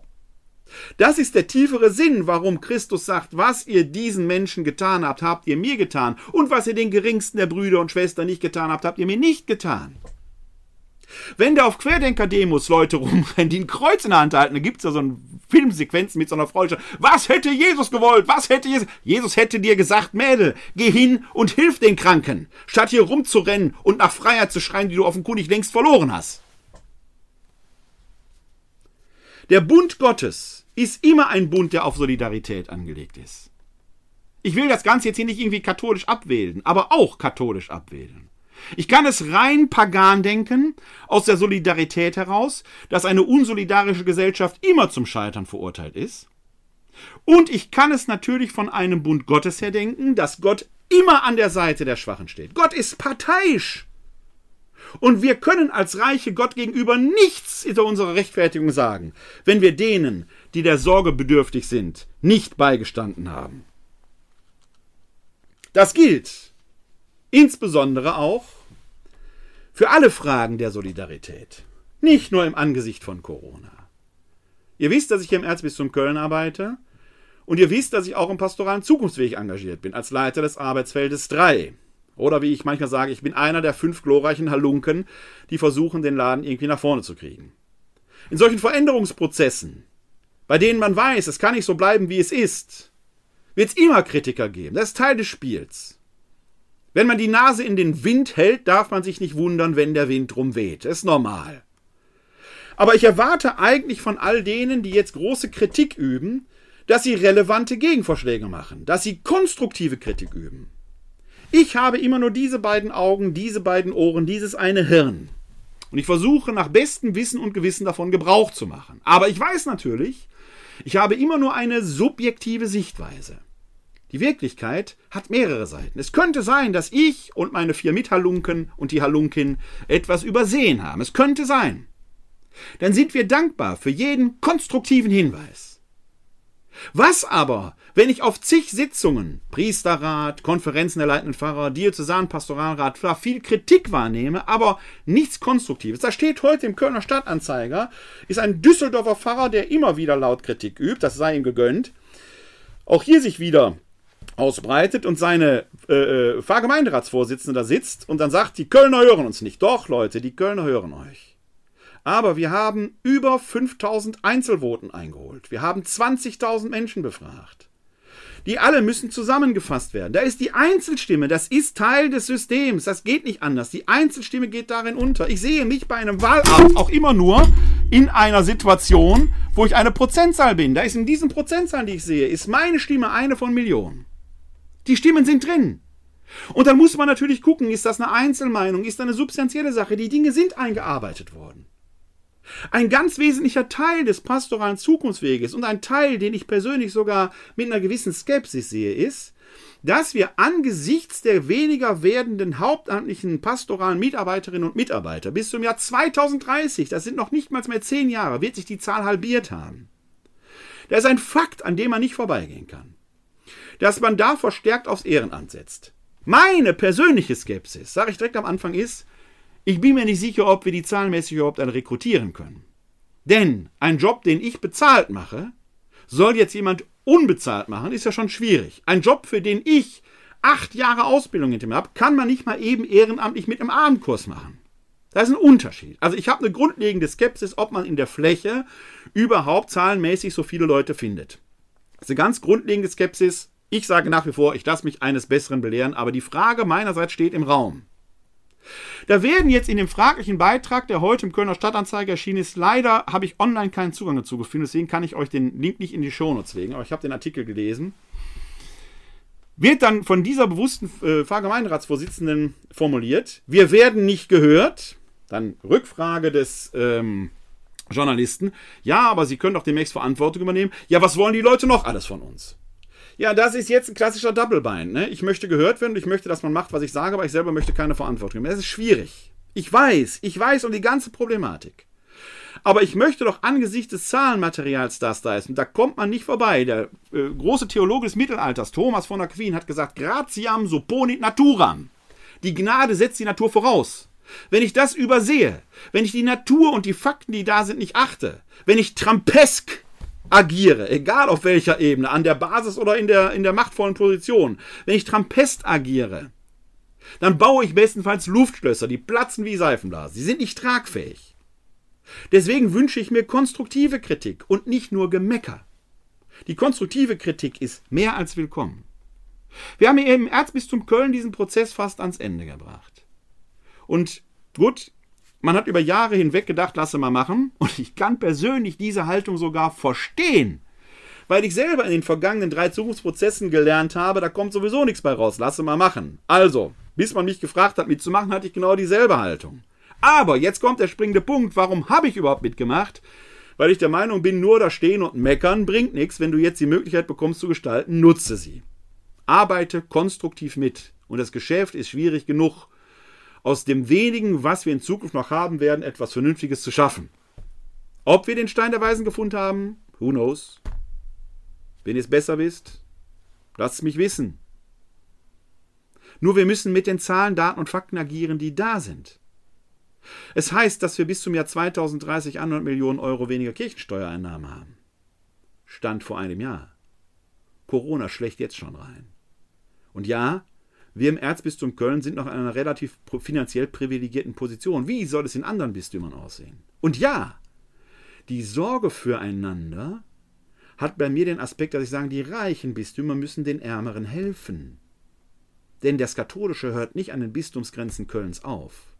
Das ist der tiefere Sinn, warum Christus sagt, was ihr diesen Menschen getan habt, habt ihr mir getan. Und was ihr den geringsten der Brüder und Schwestern nicht getan habt, habt ihr mir nicht getan. Wenn da auf Querdenker-Demos Leute rumrennen, die ein Kreuz in der Hand halten, da gibt es ja so eine Filmsequenzen mit so einer Frau, was hätte Jesus gewollt? Was hätte Jesus? Jesus hätte dir gesagt, Mädel, geh hin und hilf den Kranken, statt hier rumzurennen und nach Freiheit zu schreien, die du offenkundig längst verloren hast. Der Bund Gottes ist immer ein Bund, der auf Solidarität angelegt ist. Ich will das Ganze jetzt hier nicht irgendwie katholisch abwählen, aber auch katholisch abwählen. Ich kann es rein pagan denken, aus der Solidarität heraus, dass eine unsolidarische Gesellschaft immer zum Scheitern verurteilt ist. Und ich kann es natürlich von einem Bund Gottes her denken, dass Gott immer an der Seite der Schwachen steht. Gott ist parteiisch. Und wir können als Reiche Gott gegenüber nichts hinter unserer Rechtfertigung sagen, wenn wir denen, die der Sorge bedürftig sind, nicht beigestanden haben. Das gilt insbesondere auch für alle Fragen der Solidarität, nicht nur im Angesicht von Corona. Ihr wisst, dass ich hier im Erzbistum Köln arbeite und ihr wisst, dass ich auch im pastoralen Zukunftsweg engagiert bin, als Leiter des Arbeitsfeldes 3. Oder wie ich manchmal sage, ich bin einer der fünf glorreichen Halunken, die versuchen, den Laden irgendwie nach vorne zu kriegen. In solchen Veränderungsprozessen, bei denen man weiß, es kann nicht so bleiben, wie es ist, wird es immer Kritiker geben. Das ist Teil des Spiels. Wenn man die Nase in den Wind hält, darf man sich nicht wundern, wenn der Wind drum weht. Das ist normal. Aber ich erwarte eigentlich von all denen, die jetzt große Kritik üben, dass sie relevante Gegenvorschläge machen, dass sie konstruktive Kritik üben. Ich habe immer nur diese beiden Augen, diese beiden Ohren, dieses eine Hirn. Und ich versuche nach bestem Wissen und Gewissen davon Gebrauch zu machen. Aber ich weiß natürlich, ich habe immer nur eine subjektive Sichtweise. Die Wirklichkeit hat mehrere Seiten. Es könnte sein, dass ich und meine vier Mithalunken und die Halunkin etwas übersehen haben. Es könnte sein. Dann sind wir dankbar für jeden konstruktiven Hinweis. Was aber, wenn ich auf zig Sitzungen, Priesterrat, Konferenzen der leitenden Pfarrer, Diözesan, Pastoralrat, viel Kritik wahrnehme, aber nichts Konstruktives. Da steht heute im Kölner Stadtanzeiger, ist ein Düsseldorfer Pfarrer, der immer wieder laut Kritik übt, das sei ihm gegönnt, auch hier sich wieder ausbreitet und seine äh, äh Pfarrgemeinderatsvorsitzende da sitzt und dann sagt, die Kölner hören uns nicht. Doch, Leute, die Kölner hören euch. Aber wir haben über 5000 Einzelvoten eingeholt. Wir haben 20.000 Menschen befragt. Die alle müssen zusammengefasst werden. Da ist die Einzelstimme, das ist Teil des Systems, das geht nicht anders. Die Einzelstimme geht darin unter. Ich sehe mich bei einem Wahlabend auch immer nur in einer Situation, wo ich eine Prozentzahl bin. Da ist in diesen Prozentzahlen, die ich sehe, ist meine Stimme eine von Millionen. Die Stimmen sind drin. Und dann muss man natürlich gucken, ist das eine Einzelmeinung, ist das eine substanzielle Sache? Die Dinge sind eingearbeitet worden. Ein ganz wesentlicher Teil des pastoralen Zukunftsweges und ein Teil, den ich persönlich sogar mit einer gewissen Skepsis sehe, ist, dass wir angesichts der weniger werdenden hauptamtlichen pastoralen Mitarbeiterinnen und Mitarbeiter bis zum Jahr 2030, das sind noch nicht mal mehr zehn Jahre, wird sich die Zahl halbiert haben. Das ist ein Fakt, an dem man nicht vorbeigehen kann. Dass man da verstärkt aufs Ehrenamt setzt. Meine persönliche Skepsis, sage ich direkt am Anfang, ist, ich bin mir nicht sicher, ob wir die zahlenmäßig überhaupt alle rekrutieren können. Denn ein Job, den ich bezahlt mache, soll jetzt jemand unbezahlt machen, ist ja schon schwierig. Ein Job, für den ich acht Jahre Ausbildung hinter mir habe, kann man nicht mal eben ehrenamtlich mit einem Abendkurs machen. Das ist ein Unterschied. Also ich habe eine grundlegende Skepsis, ob man in der Fläche überhaupt zahlenmäßig so viele Leute findet. Das ist eine ganz grundlegende Skepsis. Ich sage nach wie vor, ich lasse mich eines Besseren belehren, aber die Frage meinerseits steht im Raum. Da werden jetzt in dem fraglichen Beitrag, der heute im Kölner Stadtanzeiger erschienen ist, leider habe ich online keinen Zugang dazu gefunden, deswegen kann ich euch den Link nicht in die Shownotes legen, aber ich habe den Artikel gelesen. Wird dann von dieser bewussten äh, Pfarrgemeinratsvorsitzenden formuliert, wir werden nicht gehört, dann Rückfrage des ähm, Journalisten, ja, aber Sie können doch demnächst Verantwortung übernehmen. Ja, was wollen die Leute noch alles von uns? Ja, das ist jetzt ein klassischer Doublebein. Ne? Ich möchte gehört werden ich möchte, dass man macht, was ich sage, aber ich selber möchte keine Verantwortung nehmen. Das ist schwierig. Ich weiß, ich weiß um die ganze Problematik. Aber ich möchte doch angesichts des Zahlenmaterials, das da ist, und da kommt man nicht vorbei. Der äh, große Theologe des Mittelalters, Thomas von Aquin, hat gesagt, gratiam supponit naturam. Die Gnade setzt die Natur voraus. Wenn ich das übersehe, wenn ich die Natur und die Fakten, die da sind, nicht achte, wenn ich trampesk agiere, egal auf welcher Ebene, an der Basis oder in der, in der machtvollen Position, wenn ich trampest agiere, dann baue ich bestenfalls Luftschlösser, die platzen wie Seifenblasen. Sie sind nicht tragfähig. Deswegen wünsche ich mir konstruktive Kritik und nicht nur Gemecker. Die konstruktive Kritik ist mehr als willkommen. Wir haben hier im Erzbistum Köln diesen Prozess fast ans Ende gebracht. Und gut, man hat über Jahre hinweg gedacht, lasse mal machen. Und ich kann persönlich diese Haltung sogar verstehen. Weil ich selber in den vergangenen drei Zukunftsprozessen gelernt habe, da kommt sowieso nichts bei raus, lasse mal machen. Also, bis man mich gefragt hat, mitzumachen, hatte ich genau dieselbe Haltung. Aber jetzt kommt der springende Punkt, warum habe ich überhaupt mitgemacht? Weil ich der Meinung bin, nur da stehen und meckern bringt nichts. Wenn du jetzt die Möglichkeit bekommst zu gestalten, nutze sie. Arbeite konstruktiv mit. Und das Geschäft ist schwierig genug aus dem wenigen, was wir in Zukunft noch haben werden, etwas Vernünftiges zu schaffen. Ob wir den Stein der Weisen gefunden haben, who knows. Wenn ihr es besser wisst, lasst es mich wissen. Nur wir müssen mit den Zahlen, Daten und Fakten agieren, die da sind. Es heißt, dass wir bis zum Jahr 2030 100 Millionen Euro weniger Kirchensteuereinnahmen haben. Stand vor einem Jahr. Corona schlägt jetzt schon rein. Und ja, wir im Erzbistum Köln sind noch in einer relativ finanziell privilegierten Position. Wie soll es in anderen Bistümern aussehen? Und ja, die Sorge füreinander hat bei mir den Aspekt, dass ich sage, die reichen Bistümer müssen den Ärmeren helfen. Denn das Katholische hört nicht an den Bistumsgrenzen Kölns auf.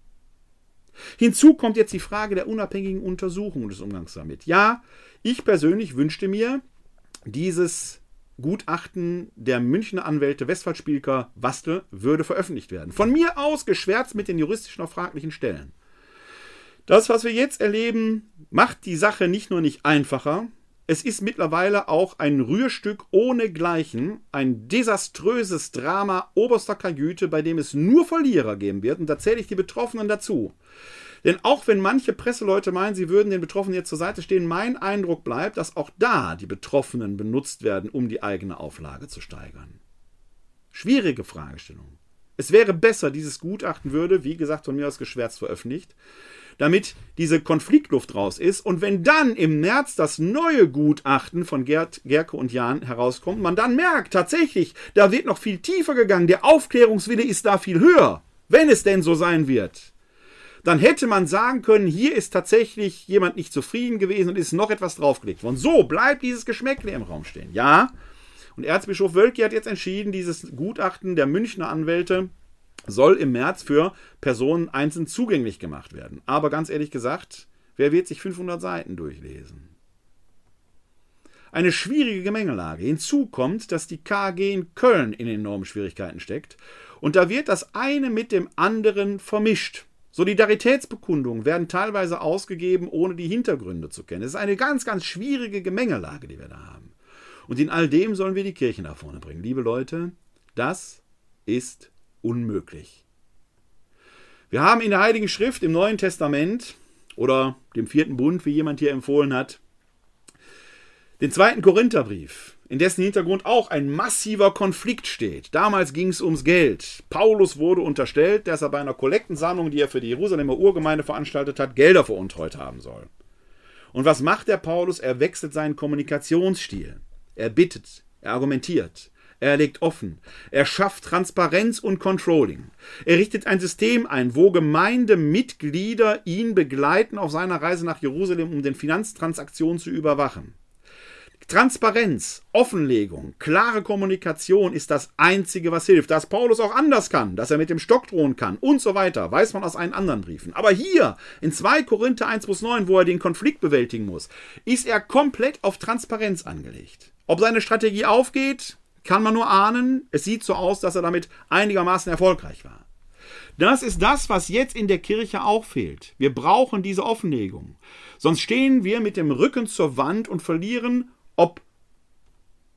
Hinzu kommt jetzt die Frage der unabhängigen Untersuchung des Umgangs damit. Ja, ich persönlich wünschte mir, dieses Gutachten der Münchner Anwälte Westphal-Spielker Wastel würde veröffentlicht werden. Von mir aus geschwärzt mit den juristisch noch fraglichen Stellen. Das, was wir jetzt erleben, macht die Sache nicht nur nicht einfacher, es ist mittlerweile auch ein Rührstück ohnegleichen, ein desaströses Drama oberster Kajüte, bei dem es nur Verlierer geben wird, und da zähle ich die Betroffenen dazu. Denn auch wenn manche Presseleute meinen, sie würden den Betroffenen jetzt zur Seite stehen, mein Eindruck bleibt, dass auch da die Betroffenen benutzt werden, um die eigene Auflage zu steigern. Schwierige Fragestellung. Es wäre besser, dieses Gutachten würde, wie gesagt, von mir aus geschwärzt veröffentlicht, damit diese Konfliktluft raus ist. Und wenn dann im März das neue Gutachten von Gerd, Gerke und Jan herauskommt, man dann merkt, tatsächlich, da wird noch viel tiefer gegangen, der Aufklärungswille ist da viel höher, wenn es denn so sein wird dann hätte man sagen können, hier ist tatsächlich jemand nicht zufrieden gewesen und ist noch etwas draufgelegt worden. So bleibt dieses Geschmäckle im Raum stehen. Ja. Und Erzbischof Wölki hat jetzt entschieden, dieses Gutachten der Münchner Anwälte soll im März für Personen einzeln zugänglich gemacht werden. Aber ganz ehrlich gesagt, wer wird sich 500 Seiten durchlesen? Eine schwierige Gemengelage. Hinzu kommt, dass die KG in Köln in enormen Schwierigkeiten steckt. Und da wird das eine mit dem anderen vermischt. Solidaritätsbekundungen werden teilweise ausgegeben, ohne die Hintergründe zu kennen. Es ist eine ganz, ganz schwierige Gemengelage, die wir da haben. Und in all dem sollen wir die Kirche nach vorne bringen. Liebe Leute, das ist unmöglich. Wir haben in der Heiligen Schrift im Neuen Testament oder dem vierten Bund, wie jemand hier empfohlen hat, den zweiten Korintherbrief in dessen Hintergrund auch ein massiver Konflikt steht. Damals ging es ums Geld. Paulus wurde unterstellt, dass er bei einer Kollektensammlung, die er für die Jerusalemer Urgemeinde veranstaltet hat, Gelder veruntreut haben soll. Und was macht der Paulus? Er wechselt seinen Kommunikationsstil. Er bittet, er argumentiert, er legt offen, er schafft Transparenz und Controlling. Er richtet ein System ein, wo Gemeindemitglieder ihn begleiten auf seiner Reise nach Jerusalem, um den Finanztransaktionen zu überwachen. Transparenz, Offenlegung, klare Kommunikation ist das Einzige, was hilft. Dass Paulus auch anders kann, dass er mit dem Stock drohen kann und so weiter, weiß man aus allen anderen Briefen. Aber hier, in 2 Korinther 1 bis 9, wo er den Konflikt bewältigen muss, ist er komplett auf Transparenz angelegt. Ob seine Strategie aufgeht, kann man nur ahnen. Es sieht so aus, dass er damit einigermaßen erfolgreich war. Das ist das, was jetzt in der Kirche auch fehlt. Wir brauchen diese Offenlegung. Sonst stehen wir mit dem Rücken zur Wand und verlieren ob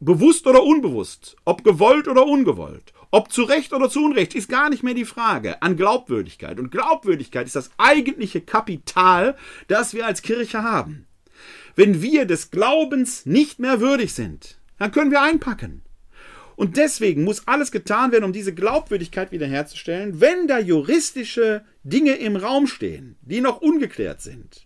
bewusst oder unbewusst, ob gewollt oder ungewollt, ob zu Recht oder zu Unrecht, ist gar nicht mehr die Frage an Glaubwürdigkeit. Und Glaubwürdigkeit ist das eigentliche Kapital, das wir als Kirche haben. Wenn wir des Glaubens nicht mehr würdig sind, dann können wir einpacken. Und deswegen muss alles getan werden, um diese Glaubwürdigkeit wiederherzustellen, wenn da juristische Dinge im Raum stehen, die noch ungeklärt sind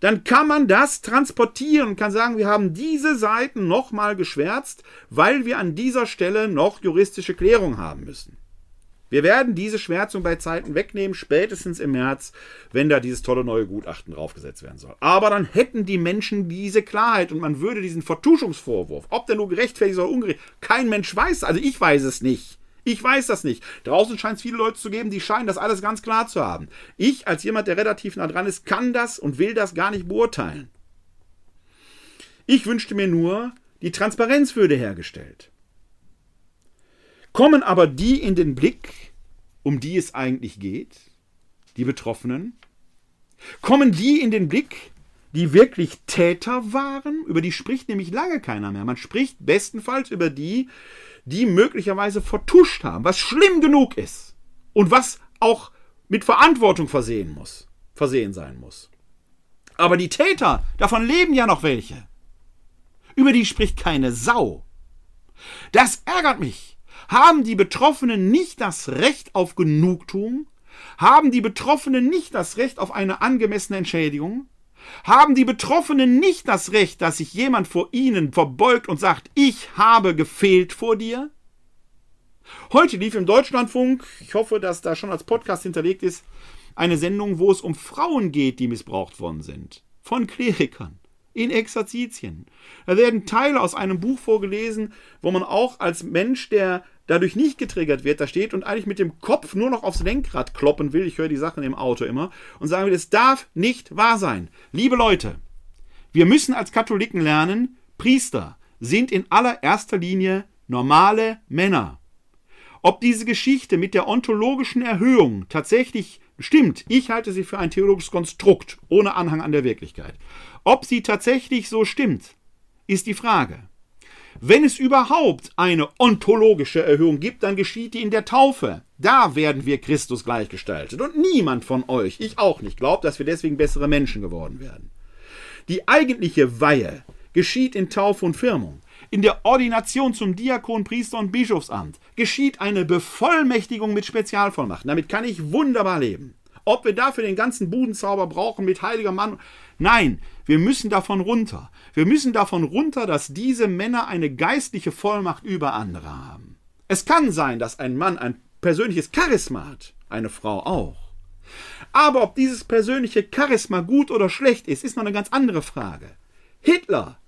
dann kann man das transportieren und kann sagen, wir haben diese Seiten nochmal geschwärzt, weil wir an dieser Stelle noch juristische Klärung haben müssen. Wir werden diese Schwärzung bei Zeiten wegnehmen, spätestens im März, wenn da dieses tolle neue Gutachten draufgesetzt werden soll. Aber dann hätten die Menschen diese Klarheit und man würde diesen Vertuschungsvorwurf, ob der nur gerechtfertigt oder ungerecht, kein Mensch weiß, also ich weiß es nicht. Ich weiß das nicht. Draußen scheint es viele Leute zu geben, die scheinen das alles ganz klar zu haben. Ich, als jemand, der relativ nah dran ist, kann das und will das gar nicht beurteilen. Ich wünschte mir nur, die Transparenz würde hergestellt. Kommen aber die in den Blick, um die es eigentlich geht, die Betroffenen? Kommen die in den Blick, die wirklich Täter waren? Über die spricht nämlich lange keiner mehr. Man spricht bestenfalls über die, die möglicherweise vertuscht haben, was schlimm genug ist und was auch mit Verantwortung versehen muss, versehen sein muss. Aber die Täter, davon leben ja noch welche. Über die spricht keine Sau. Das ärgert mich. Haben die Betroffenen nicht das Recht auf Genugtuung? Haben die Betroffenen nicht das Recht auf eine angemessene Entschädigung? Haben die Betroffenen nicht das Recht, dass sich jemand vor ihnen verbeugt und sagt, ich habe gefehlt vor dir? Heute lief im Deutschlandfunk, ich hoffe, dass da schon als Podcast hinterlegt ist, eine Sendung, wo es um Frauen geht, die missbraucht worden sind. Von Klerikern. In Exerzitien. Da werden Teile aus einem Buch vorgelesen, wo man auch als Mensch, der dadurch nicht getriggert wird, da steht und eigentlich mit dem Kopf nur noch aufs Lenkrad kloppen will, ich höre die Sachen im Auto immer, und sagen will, es darf nicht wahr sein. Liebe Leute, wir müssen als Katholiken lernen, Priester sind in allererster Linie normale Männer. Ob diese Geschichte mit der ontologischen Erhöhung tatsächlich stimmt, ich halte sie für ein theologisches Konstrukt ohne Anhang an der Wirklichkeit. Ob sie tatsächlich so stimmt, ist die Frage. Wenn es überhaupt eine ontologische Erhöhung gibt, dann geschieht die in der Taufe. Da werden wir Christus gleichgestaltet. Und niemand von euch, ich auch nicht, glaubt, dass wir deswegen bessere Menschen geworden werden. Die eigentliche Weihe geschieht in Taufe und Firmung. In der Ordination zum Diakon, Priester und Bischofsamt geschieht eine Bevollmächtigung mit Spezialvollmachten. Damit kann ich wunderbar leben. Ob wir dafür den ganzen Budenzauber brauchen mit heiliger Mann. Nein, wir müssen davon runter. Wir müssen davon runter, dass diese Männer eine geistliche Vollmacht über andere haben. Es kann sein, dass ein Mann ein persönliches Charisma hat, eine Frau auch. Aber ob dieses persönliche Charisma gut oder schlecht ist, ist noch eine ganz andere Frage. Hitler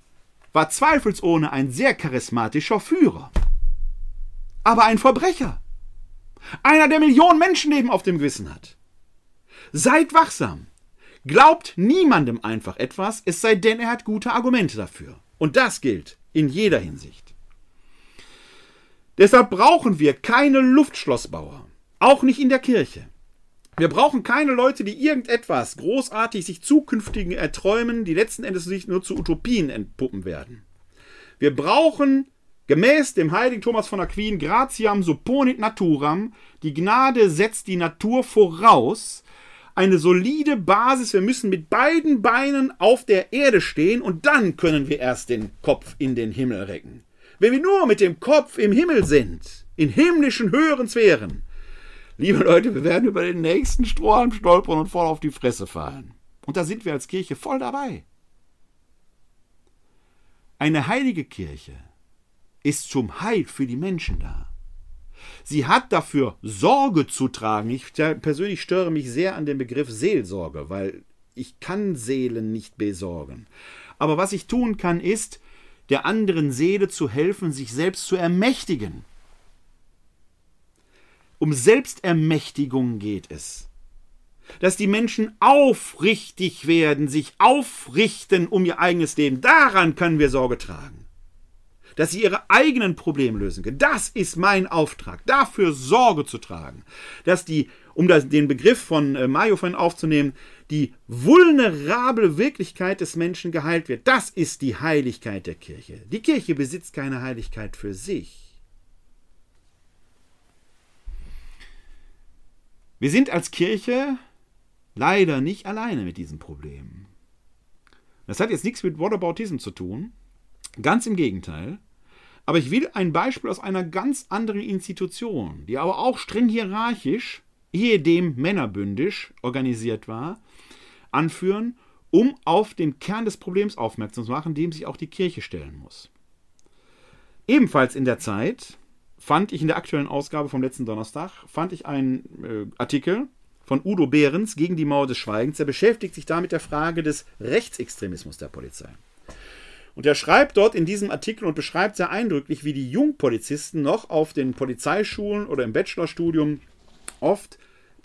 war zweifelsohne ein sehr charismatischer Führer. Aber ein Verbrecher. Einer, der Millionen Menschenleben auf dem Gewissen hat. Seid wachsam. Glaubt niemandem einfach etwas, es sei denn, er hat gute Argumente dafür. Und das gilt in jeder Hinsicht. Deshalb brauchen wir keine Luftschlossbauer, auch nicht in der Kirche. Wir brauchen keine Leute, die irgendetwas großartig sich zukünftigen erträumen, die letzten Endes sich nur zu Utopien entpuppen werden. Wir brauchen gemäß dem heiligen Thomas von Aquin gratiam supponit naturam, die Gnade setzt die Natur voraus, eine solide Basis. Wir müssen mit beiden Beinen auf der Erde stehen und dann können wir erst den Kopf in den Himmel recken. Wenn wir nur mit dem Kopf im Himmel sind, in himmlischen höheren Sphären, liebe Leute, wir werden über den nächsten Strohhalm stolpern und voll auf die Fresse fallen. Und da sind wir als Kirche voll dabei. Eine heilige Kirche ist zum Heil für die Menschen da. Sie hat dafür Sorge zu tragen. Ich persönlich störe mich sehr an dem Begriff Seelsorge, weil ich kann Seelen nicht besorgen. Aber was ich tun kann, ist, der anderen Seele zu helfen, sich selbst zu ermächtigen. Um Selbstermächtigung geht es. Dass die Menschen aufrichtig werden, sich aufrichten um ihr eigenes Leben. Daran können wir Sorge tragen. Dass sie ihre eigenen Probleme lösen können. Das ist mein Auftrag. Dafür Sorge zu tragen. Dass die, um den Begriff von äh, Mario vorhin aufzunehmen, die vulnerable Wirklichkeit des Menschen geheilt wird. Das ist die Heiligkeit der Kirche. Die Kirche besitzt keine Heiligkeit für sich. Wir sind als Kirche leider nicht alleine mit diesem Problem. Das hat jetzt nichts mit Whataboutism zu tun, ganz im Gegenteil. Aber ich will ein Beispiel aus einer ganz anderen Institution, die aber auch streng hierarchisch, ehedem männerbündisch organisiert war, anführen, um auf den Kern des Problems aufmerksam zu machen, dem sich auch die Kirche stellen muss. Ebenfalls in der Zeit fand ich in der aktuellen Ausgabe vom letzten Donnerstag, fand ich einen äh, Artikel von Udo Behrens gegen die Mauer des Schweigens. Der beschäftigt sich da mit der Frage des Rechtsextremismus der Polizei. Und er schreibt dort in diesem Artikel und beschreibt sehr eindrücklich, wie die Jungpolizisten noch auf den Polizeischulen oder im Bachelorstudium oft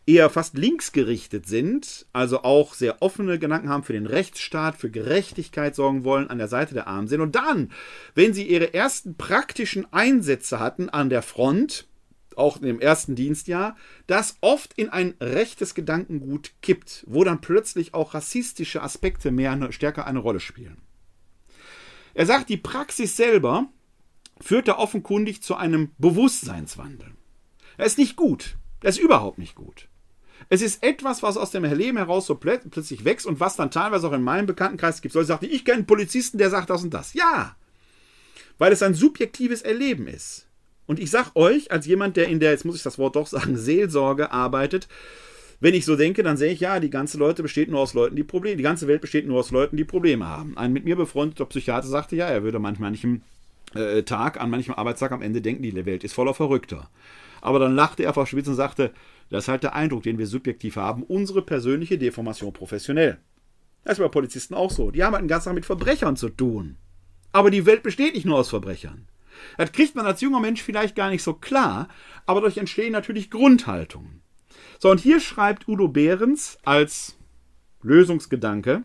eher fast linksgerichtet sind, also auch sehr offene Gedanken haben für den Rechtsstaat, für Gerechtigkeit sorgen wollen, an der Seite der Armen sind. Und dann, wenn sie ihre ersten praktischen Einsätze hatten an der Front, auch im ersten Dienstjahr, das oft in ein rechtes Gedankengut kippt, wo dann plötzlich auch rassistische Aspekte mehr stärker eine Rolle spielen. Er sagt, die Praxis selber führt da offenkundig zu einem Bewusstseinswandel. Er ist nicht gut. Er ist überhaupt nicht gut. Es ist etwas, was aus dem Leben heraus so plö plötzlich wächst und was dann teilweise auch in meinem Bekanntenkreis gibt. Leute sagen, ich kenne einen Polizisten, der sagt das und das. Ja, weil es ein subjektives Erleben ist. Und ich sage euch, als jemand, der in der, jetzt muss ich das Wort doch sagen, Seelsorge arbeitet, wenn ich so denke, dann sehe ich, ja, die ganze Leute besteht nur aus Leuten, die Probleme, die ganze Welt besteht nur aus Leuten, die Probleme haben. Ein mit mir befreundeter Psychiater sagte, ja, er würde manchmal manchem äh, Tag, an manchem Arbeitstag am Ende denken, die Welt ist voller Verrückter. Aber dann lachte er verschwitzt und sagte, das ist halt der Eindruck, den wir subjektiv haben, unsere persönliche Deformation professionell. Das ist bei Polizisten auch so. Die haben halt den ganzen Tag mit Verbrechern zu tun. Aber die Welt besteht nicht nur aus Verbrechern. Das kriegt man als junger Mensch vielleicht gar nicht so klar, aber dadurch entstehen natürlich Grundhaltungen. So, und hier schreibt Udo Behrens als Lösungsgedanke,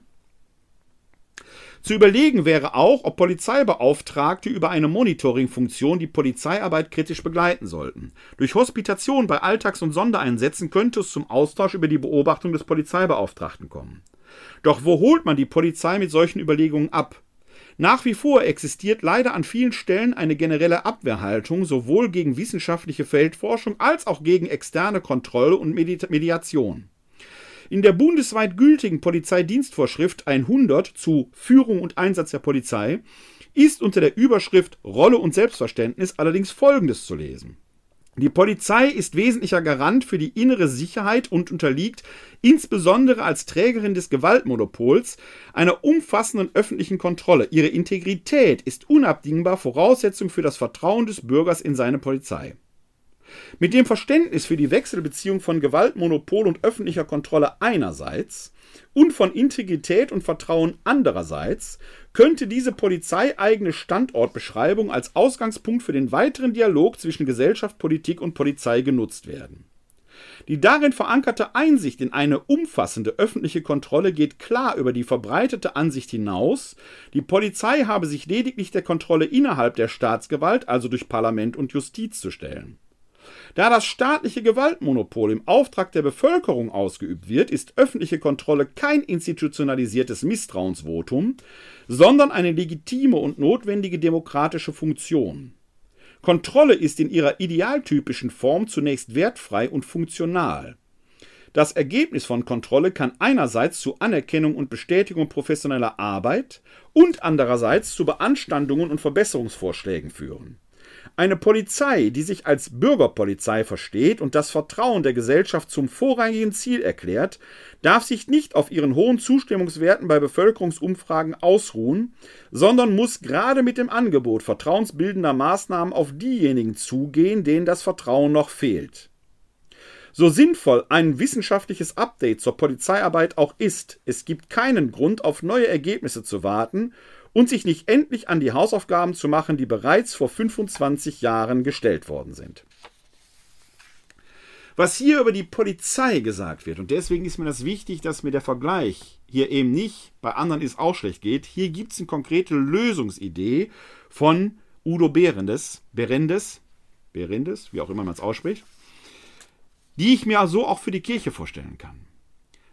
zu überlegen wäre auch, ob Polizeibeauftragte über eine Monitoringfunktion die Polizeiarbeit kritisch begleiten sollten. Durch Hospitation bei Alltags- und Sondereinsätzen könnte es zum Austausch über die Beobachtung des Polizeibeauftragten kommen. Doch wo holt man die Polizei mit solchen Überlegungen ab? Nach wie vor existiert leider an vielen Stellen eine generelle Abwehrhaltung sowohl gegen wissenschaftliche Feldforschung als auch gegen externe Kontrolle und Mediation. In der bundesweit gültigen Polizeidienstvorschrift 100 zu Führung und Einsatz der Polizei ist unter der Überschrift Rolle und Selbstverständnis allerdings Folgendes zu lesen. Die Polizei ist wesentlicher Garant für die innere Sicherheit und unterliegt insbesondere als Trägerin des Gewaltmonopols einer umfassenden öffentlichen Kontrolle. Ihre Integrität ist unabdingbar Voraussetzung für das Vertrauen des Bürgers in seine Polizei. Mit dem Verständnis für die Wechselbeziehung von Gewaltmonopol und öffentlicher Kontrolle einerseits und von Integrität und Vertrauen andererseits könnte diese polizeieigene Standortbeschreibung als Ausgangspunkt für den weiteren Dialog zwischen Gesellschaft, Politik und Polizei genutzt werden. Die darin verankerte Einsicht in eine umfassende öffentliche Kontrolle geht klar über die verbreitete Ansicht hinaus, die Polizei habe sich lediglich der Kontrolle innerhalb der Staatsgewalt, also durch Parlament und Justiz, zu stellen. Da das staatliche Gewaltmonopol im Auftrag der Bevölkerung ausgeübt wird, ist öffentliche Kontrolle kein institutionalisiertes Misstrauensvotum, sondern eine legitime und notwendige demokratische Funktion. Kontrolle ist in ihrer idealtypischen Form zunächst wertfrei und funktional. Das Ergebnis von Kontrolle kann einerseits zu Anerkennung und Bestätigung professioneller Arbeit und andererseits zu Beanstandungen und Verbesserungsvorschlägen führen. Eine Polizei, die sich als Bürgerpolizei versteht und das Vertrauen der Gesellschaft zum vorrangigen Ziel erklärt, darf sich nicht auf ihren hohen Zustimmungswerten bei Bevölkerungsumfragen ausruhen, sondern muss gerade mit dem Angebot vertrauensbildender Maßnahmen auf diejenigen zugehen, denen das Vertrauen noch fehlt. So sinnvoll ein wissenschaftliches Update zur Polizeiarbeit auch ist, es gibt keinen Grund, auf neue Ergebnisse zu warten und sich nicht endlich an die Hausaufgaben zu machen, die bereits vor 25 Jahren gestellt worden sind. Was hier über die Polizei gesagt wird, und deswegen ist mir das wichtig, dass mir der Vergleich hier eben nicht bei anderen ist auch schlecht geht, hier gibt es eine konkrete Lösungsidee von Udo Berendes, Berendes, Berendes, wie auch immer man es ausspricht, die ich mir so auch für die Kirche vorstellen kann.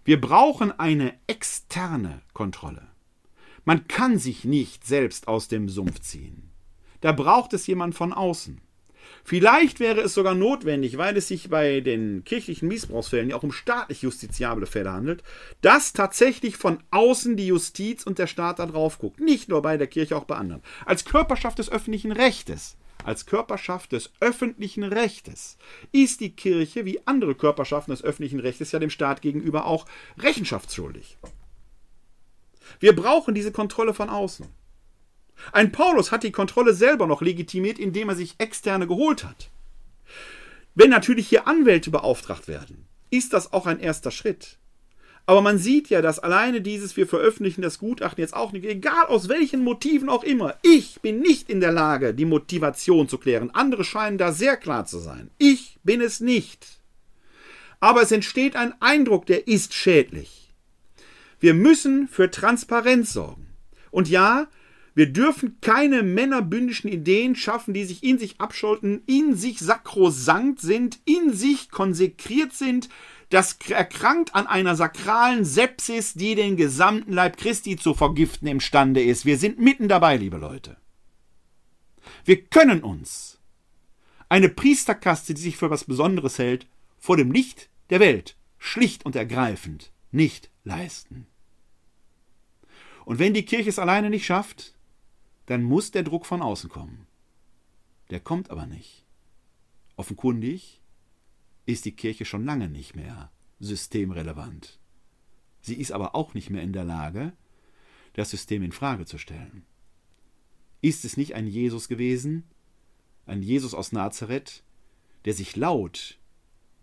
Wir brauchen eine externe Kontrolle. Man kann sich nicht selbst aus dem Sumpf ziehen. Da braucht es jemand von außen. Vielleicht wäre es sogar notwendig, weil es sich bei den kirchlichen Missbrauchsfällen ja auch um staatlich justiziable Fälle handelt, dass tatsächlich von außen die Justiz und der Staat da drauf guckt. Nicht nur bei der Kirche, auch bei anderen. Als Körperschaft des öffentlichen Rechtes als Körperschaft des öffentlichen Rechtes ist die Kirche wie andere Körperschaften des öffentlichen Rechtes ja dem Staat gegenüber auch rechenschaftsschuldig. Wir brauchen diese Kontrolle von außen. Ein Paulus hat die Kontrolle selber noch legitimiert, indem er sich externe geholt hat. Wenn natürlich hier Anwälte beauftragt werden, ist das auch ein erster Schritt. Aber man sieht ja, dass alleine dieses, wir veröffentlichen das Gutachten jetzt auch nicht, egal aus welchen Motiven auch immer, ich bin nicht in der Lage, die Motivation zu klären. Andere scheinen da sehr klar zu sein. Ich bin es nicht. Aber es entsteht ein Eindruck, der ist schädlich. Wir müssen für Transparenz sorgen. Und ja, wir dürfen keine männerbündischen Ideen schaffen, die sich in sich abscholten, in sich sakrosankt sind, in sich konsekriert sind, das erkrankt an einer sakralen Sepsis, die den gesamten Leib Christi zu vergiften imstande ist. Wir sind mitten dabei, liebe Leute. Wir können uns eine Priesterkaste, die sich für was Besonderes hält, vor dem Licht der Welt schlicht und ergreifend nicht leisten. Und wenn die Kirche es alleine nicht schafft, dann muss der Druck von außen kommen. Der kommt aber nicht. Offenkundig ist die Kirche schon lange nicht mehr systemrelevant. Sie ist aber auch nicht mehr in der Lage, das System in Frage zu stellen. Ist es nicht ein Jesus gewesen, ein Jesus aus Nazareth, der sich laut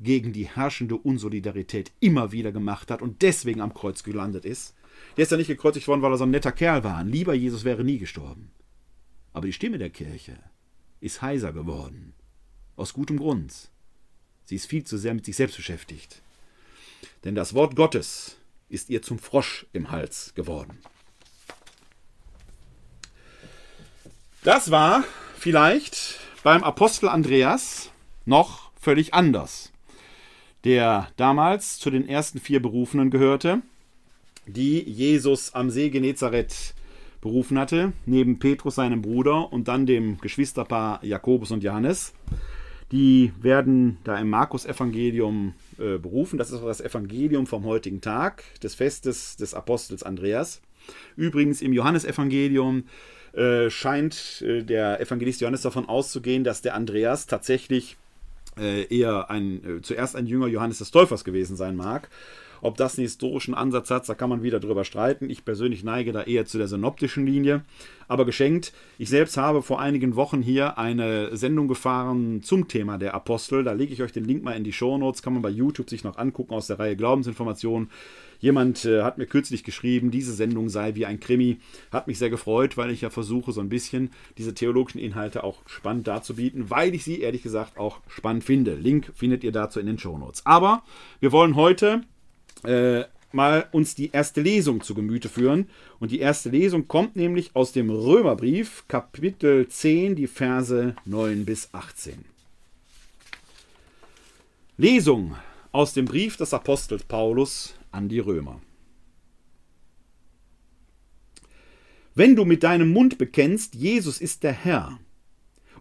gegen die herrschende Unsolidarität immer wieder gemacht hat und deswegen am Kreuz gelandet ist? Der ist ja nicht gekreuzigt worden, weil er so ein netter Kerl war. Ein lieber Jesus wäre nie gestorben. Aber die Stimme der Kirche ist heiser geworden. Aus gutem Grund. Sie ist viel zu sehr mit sich selbst beschäftigt. Denn das Wort Gottes ist ihr zum Frosch im Hals geworden. Das war vielleicht beim Apostel Andreas noch völlig anders, der damals zu den ersten vier Berufenen gehörte, die Jesus am See Genezareth berufen hatte, neben Petrus, seinem Bruder, und dann dem Geschwisterpaar Jakobus und Johannes. Die werden da im Markus-Evangelium äh, berufen. Das ist das Evangelium vom heutigen Tag, des Festes des Apostels Andreas. Übrigens im Johannesevangelium äh, scheint äh, der Evangelist Johannes davon auszugehen, dass der Andreas tatsächlich äh, eher ein, äh, zuerst ein Jünger Johannes des Täufers gewesen sein mag. Ob das einen historischen Ansatz hat, da kann man wieder drüber streiten. Ich persönlich neige da eher zu der synoptischen Linie. Aber geschenkt, ich selbst habe vor einigen Wochen hier eine Sendung gefahren zum Thema der Apostel. Da lege ich euch den Link mal in die Show Notes. Kann man bei YouTube sich noch angucken aus der Reihe Glaubensinformationen. Jemand äh, hat mir kürzlich geschrieben, diese Sendung sei wie ein Krimi. Hat mich sehr gefreut, weil ich ja versuche, so ein bisschen diese theologischen Inhalte auch spannend darzubieten, weil ich sie ehrlich gesagt auch spannend finde. Link findet ihr dazu in den Show Notes. Aber wir wollen heute äh, mal uns die erste Lesung zu Gemüte führen. Und die erste Lesung kommt nämlich aus dem Römerbrief, Kapitel 10, die Verse 9 bis 18. Lesung aus dem Brief des Apostels Paulus an die Römer. Wenn du mit deinem Mund bekennst, Jesus ist der Herr,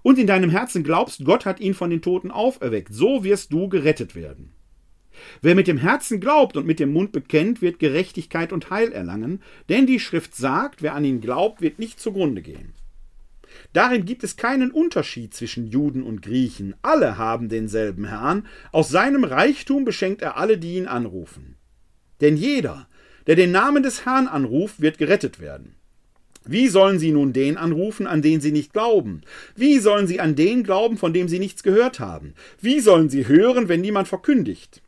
und in deinem Herzen glaubst, Gott hat ihn von den Toten auferweckt, so wirst du gerettet werden. Wer mit dem Herzen glaubt und mit dem Mund bekennt, wird Gerechtigkeit und Heil erlangen, denn die Schrift sagt, wer an ihn glaubt, wird nicht zugrunde gehen. Darin gibt es keinen Unterschied zwischen Juden und Griechen, alle haben denselben Herrn, aus seinem Reichtum beschenkt er alle, die ihn anrufen. Denn jeder, der den Namen des Herrn anruft, wird gerettet werden. Wie sollen sie nun den anrufen, an den sie nicht glauben? Wie sollen sie an den glauben, von dem sie nichts gehört haben? Wie sollen sie hören, wenn niemand verkündigt?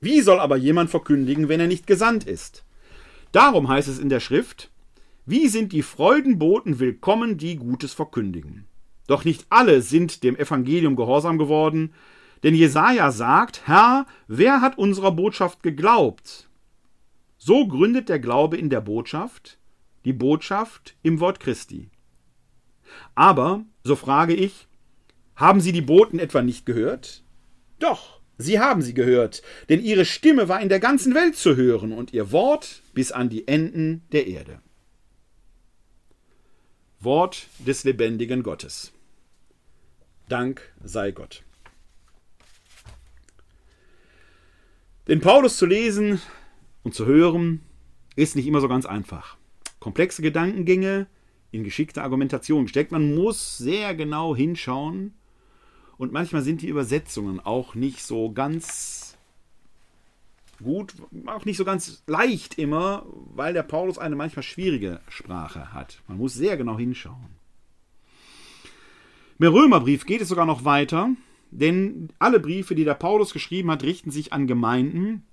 Wie soll aber jemand verkündigen, wenn er nicht gesandt ist? Darum heißt es in der Schrift, Wie sind die Freudenboten willkommen, die Gutes verkündigen? Doch nicht alle sind dem Evangelium gehorsam geworden, denn Jesaja sagt: Herr, wer hat unserer Botschaft geglaubt? So gründet der Glaube in der Botschaft, die Botschaft im Wort Christi. Aber, so frage ich, haben Sie die Boten etwa nicht gehört? Doch, sie haben sie gehört, denn ihre Stimme war in der ganzen Welt zu hören und ihr Wort bis an die Enden der Erde. Wort des lebendigen Gottes. Dank sei Gott. Den Paulus zu lesen und zu hören ist nicht immer so ganz einfach. Komplexe Gedankengänge in geschickte Argumentation gesteckt. Man muss sehr genau hinschauen und manchmal sind die Übersetzungen auch nicht so ganz gut, auch nicht so ganz leicht immer, weil der Paulus eine manchmal schwierige Sprache hat. Man muss sehr genau hinschauen. Im Römerbrief geht es sogar noch weiter, denn alle Briefe, die der Paulus geschrieben hat, richten sich an Gemeinden,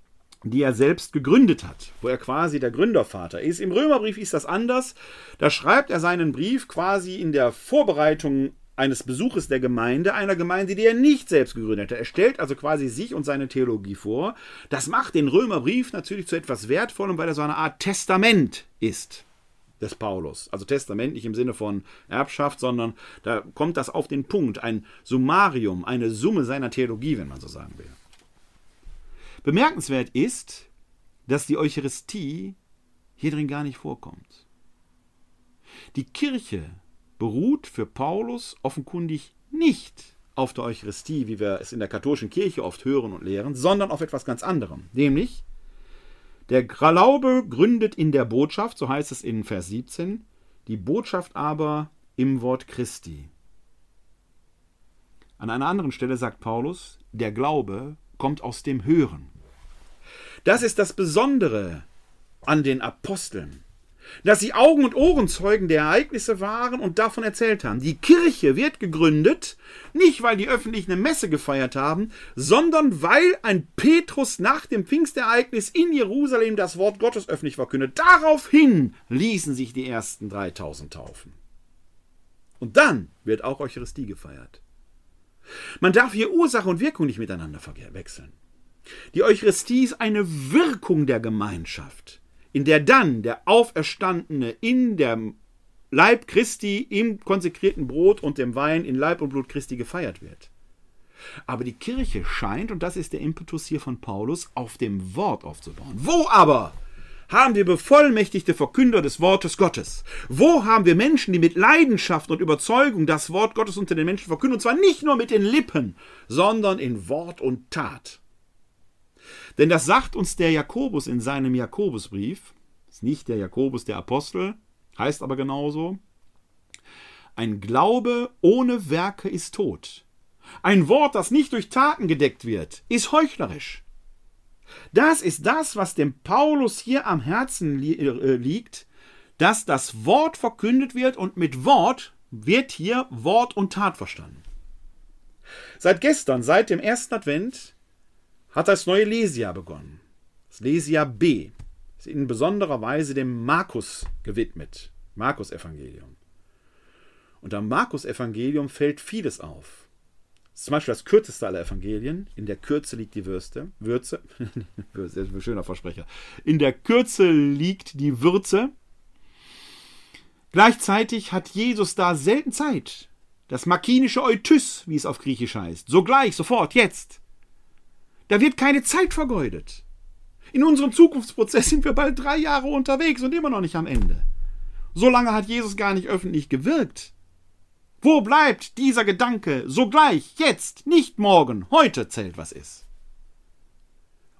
die er selbst gegründet hat, wo er quasi der Gründervater ist. Im Römerbrief ist das anders. Da schreibt er seinen Brief quasi in der Vorbereitung eines Besuches der Gemeinde, einer Gemeinde, die er nicht selbst gegründet hat. Er stellt also quasi sich und seine Theologie vor. Das macht den Römerbrief natürlich zu etwas Wertvollem, weil er so eine Art Testament ist des Paulus. Also Testament nicht im Sinne von Erbschaft, sondern da kommt das auf den Punkt, ein Summarium, eine Summe seiner Theologie, wenn man so sagen will. Bemerkenswert ist, dass die Eucharistie hier drin gar nicht vorkommt. Die Kirche beruht für Paulus offenkundig nicht auf der Eucharistie, wie wir es in der katholischen Kirche oft hören und lehren, sondern auf etwas ganz anderem, nämlich der Glaube gründet in der Botschaft, so heißt es in Vers 17, die Botschaft aber im Wort Christi. An einer anderen Stelle sagt Paulus, der Glaube kommt aus dem Hören. Das ist das Besondere an den Aposteln dass sie Augen- und Ohrenzeugen der Ereignisse waren und davon erzählt haben. Die Kirche wird gegründet, nicht weil die öffentlich eine Messe gefeiert haben, sondern weil ein Petrus nach dem Pfingstereignis in Jerusalem das Wort Gottes öffentlich verkündet. Daraufhin ließen sich die ersten 3000 taufen. Und dann wird auch Eucharistie gefeiert. Man darf hier Ursache und Wirkung nicht miteinander wechseln. Die Eucharistie ist eine Wirkung der Gemeinschaft in der dann der Auferstandene in dem Leib Christi, im konsekrierten Brot und dem Wein in Leib und Blut Christi gefeiert wird. Aber die Kirche scheint, und das ist der Impetus hier von Paulus, auf dem Wort aufzubauen. Wo aber haben wir bevollmächtigte Verkünder des Wortes Gottes? Wo haben wir Menschen, die mit Leidenschaft und Überzeugung das Wort Gottes unter den Menschen verkünden? Und zwar nicht nur mit den Lippen, sondern in Wort und Tat. Denn das sagt uns der Jakobus in seinem Jakobusbrief, ist nicht der Jakobus der Apostel, heißt aber genauso, ein Glaube ohne Werke ist tot. Ein Wort, das nicht durch Taten gedeckt wird, ist heuchlerisch. Das ist das, was dem Paulus hier am Herzen li äh, liegt, dass das Wort verkündet wird und mit Wort wird hier Wort und Tat verstanden. Seit gestern, seit dem ersten Advent, hat das neue Lesia begonnen. Das Lesia B ist in besonderer Weise dem Markus gewidmet. Markus-Evangelium. Und am Markus-Evangelium fällt vieles auf. Ist zum Beispiel das kürzeste aller Evangelien. In der Kürze liegt die Würste. Würze. Würze ein schöner Versprecher. In der Kürze liegt die Würze. Gleichzeitig hat Jesus da selten Zeit. Das makinische Eutys, wie es auf Griechisch heißt. Sogleich, sofort, jetzt. Da wird keine Zeit vergeudet. In unserem Zukunftsprozess sind wir bald drei Jahre unterwegs und immer noch nicht am Ende. So lange hat Jesus gar nicht öffentlich gewirkt. Wo bleibt dieser Gedanke? Sogleich, jetzt, nicht morgen, heute zählt, was ist.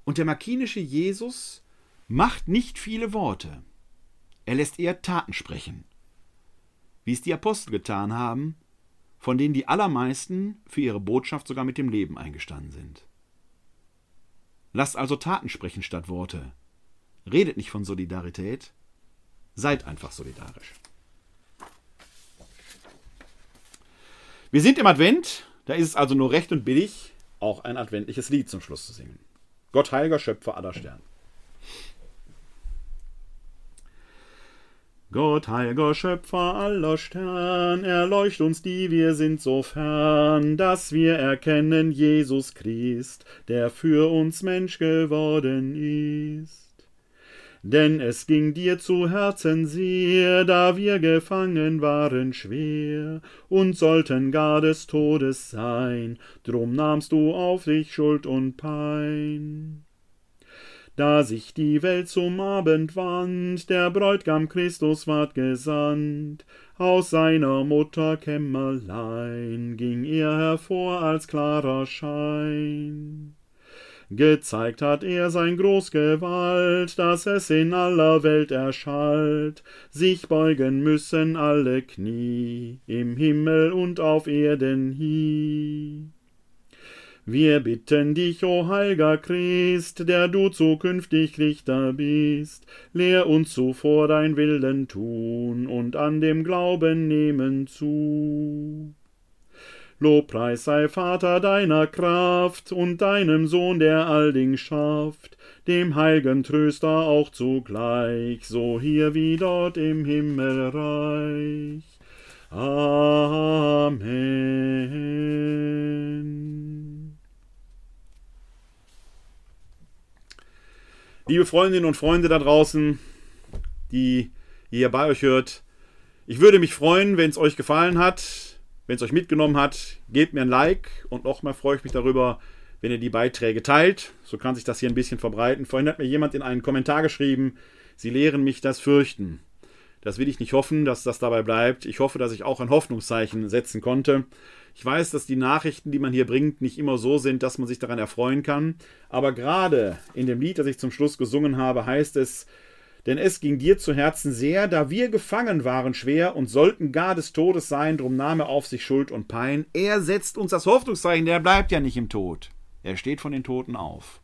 Und der makinische Jesus macht nicht viele Worte. Er lässt eher Taten sprechen. Wie es die Apostel getan haben, von denen die allermeisten für ihre Botschaft sogar mit dem Leben eingestanden sind. Lasst also Taten sprechen statt Worte. Redet nicht von Solidarität, seid einfach solidarisch. Wir sind im Advent, da ist es also nur recht und billig, auch ein adventliches Lied zum Schluss zu singen. Gott heiliger Schöpfer aller Sterne. Gott, heiliger Schöpfer aller Stern, erleucht uns, die wir sind so fern, dass wir erkennen Jesus Christ, der für uns Mensch geworden ist. Denn es ging dir zu Herzen sehr, da wir gefangen waren schwer und sollten gar des Todes sein, drum nahmst du auf dich Schuld und Pein. Da sich die Welt zum Abend wand, der Bräut'gam Christus ward gesandt, aus seiner Mutter Kämmerlein ging er hervor als klarer Schein. Gezeigt hat er sein Großgewalt, dass es in aller Welt erschallt, sich beugen müssen alle Knie, im Himmel und auf Erden hie. Wir bitten dich, o heiliger Christ, der du zukünftig Richter bist, lehr uns zuvor dein Willen tun und an dem Glauben nehmen zu. Lobpreis sei Vater deiner Kraft und deinem Sohn, der all Ding schafft, dem heiligen Tröster auch zugleich, so hier wie dort im Himmelreich. Amen. Liebe Freundinnen und Freunde da draußen, die ihr hier bei euch hört, ich würde mich freuen, wenn es euch gefallen hat, wenn es euch mitgenommen hat. Gebt mir ein Like und nochmal freue ich mich darüber, wenn ihr die Beiträge teilt. So kann sich das hier ein bisschen verbreiten. Vorhin hat mir jemand in einen Kommentar geschrieben, Sie lehren mich das Fürchten. Das will ich nicht hoffen, dass das dabei bleibt. Ich hoffe, dass ich auch ein Hoffnungszeichen setzen konnte. Ich weiß, dass die Nachrichten, die man hier bringt, nicht immer so sind, dass man sich daran erfreuen kann. Aber gerade in dem Lied, das ich zum Schluss gesungen habe, heißt es, denn es ging dir zu Herzen sehr, da wir gefangen waren schwer und sollten gar des Todes sein, drum nahm er auf sich Schuld und Pein. Er setzt uns das Hoffnungszeichen, der bleibt ja nicht im Tod. Er steht von den Toten auf.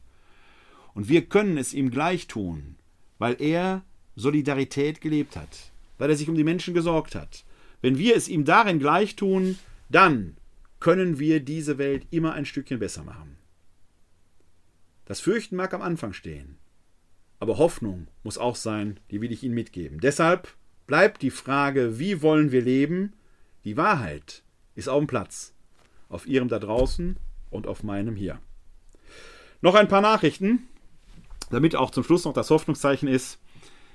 Und wir können es ihm gleich tun, weil er Solidarität gelebt hat, weil er sich um die Menschen gesorgt hat. Wenn wir es ihm darin gleich tun, dann können wir diese Welt immer ein Stückchen besser machen. Das Fürchten mag am Anfang stehen, aber Hoffnung muss auch sein, die will ich Ihnen mitgeben. Deshalb bleibt die Frage, wie wollen wir leben? Die Wahrheit ist auf dem Platz, auf Ihrem da draußen und auf meinem hier. Noch ein paar Nachrichten, damit auch zum Schluss noch das Hoffnungszeichen ist.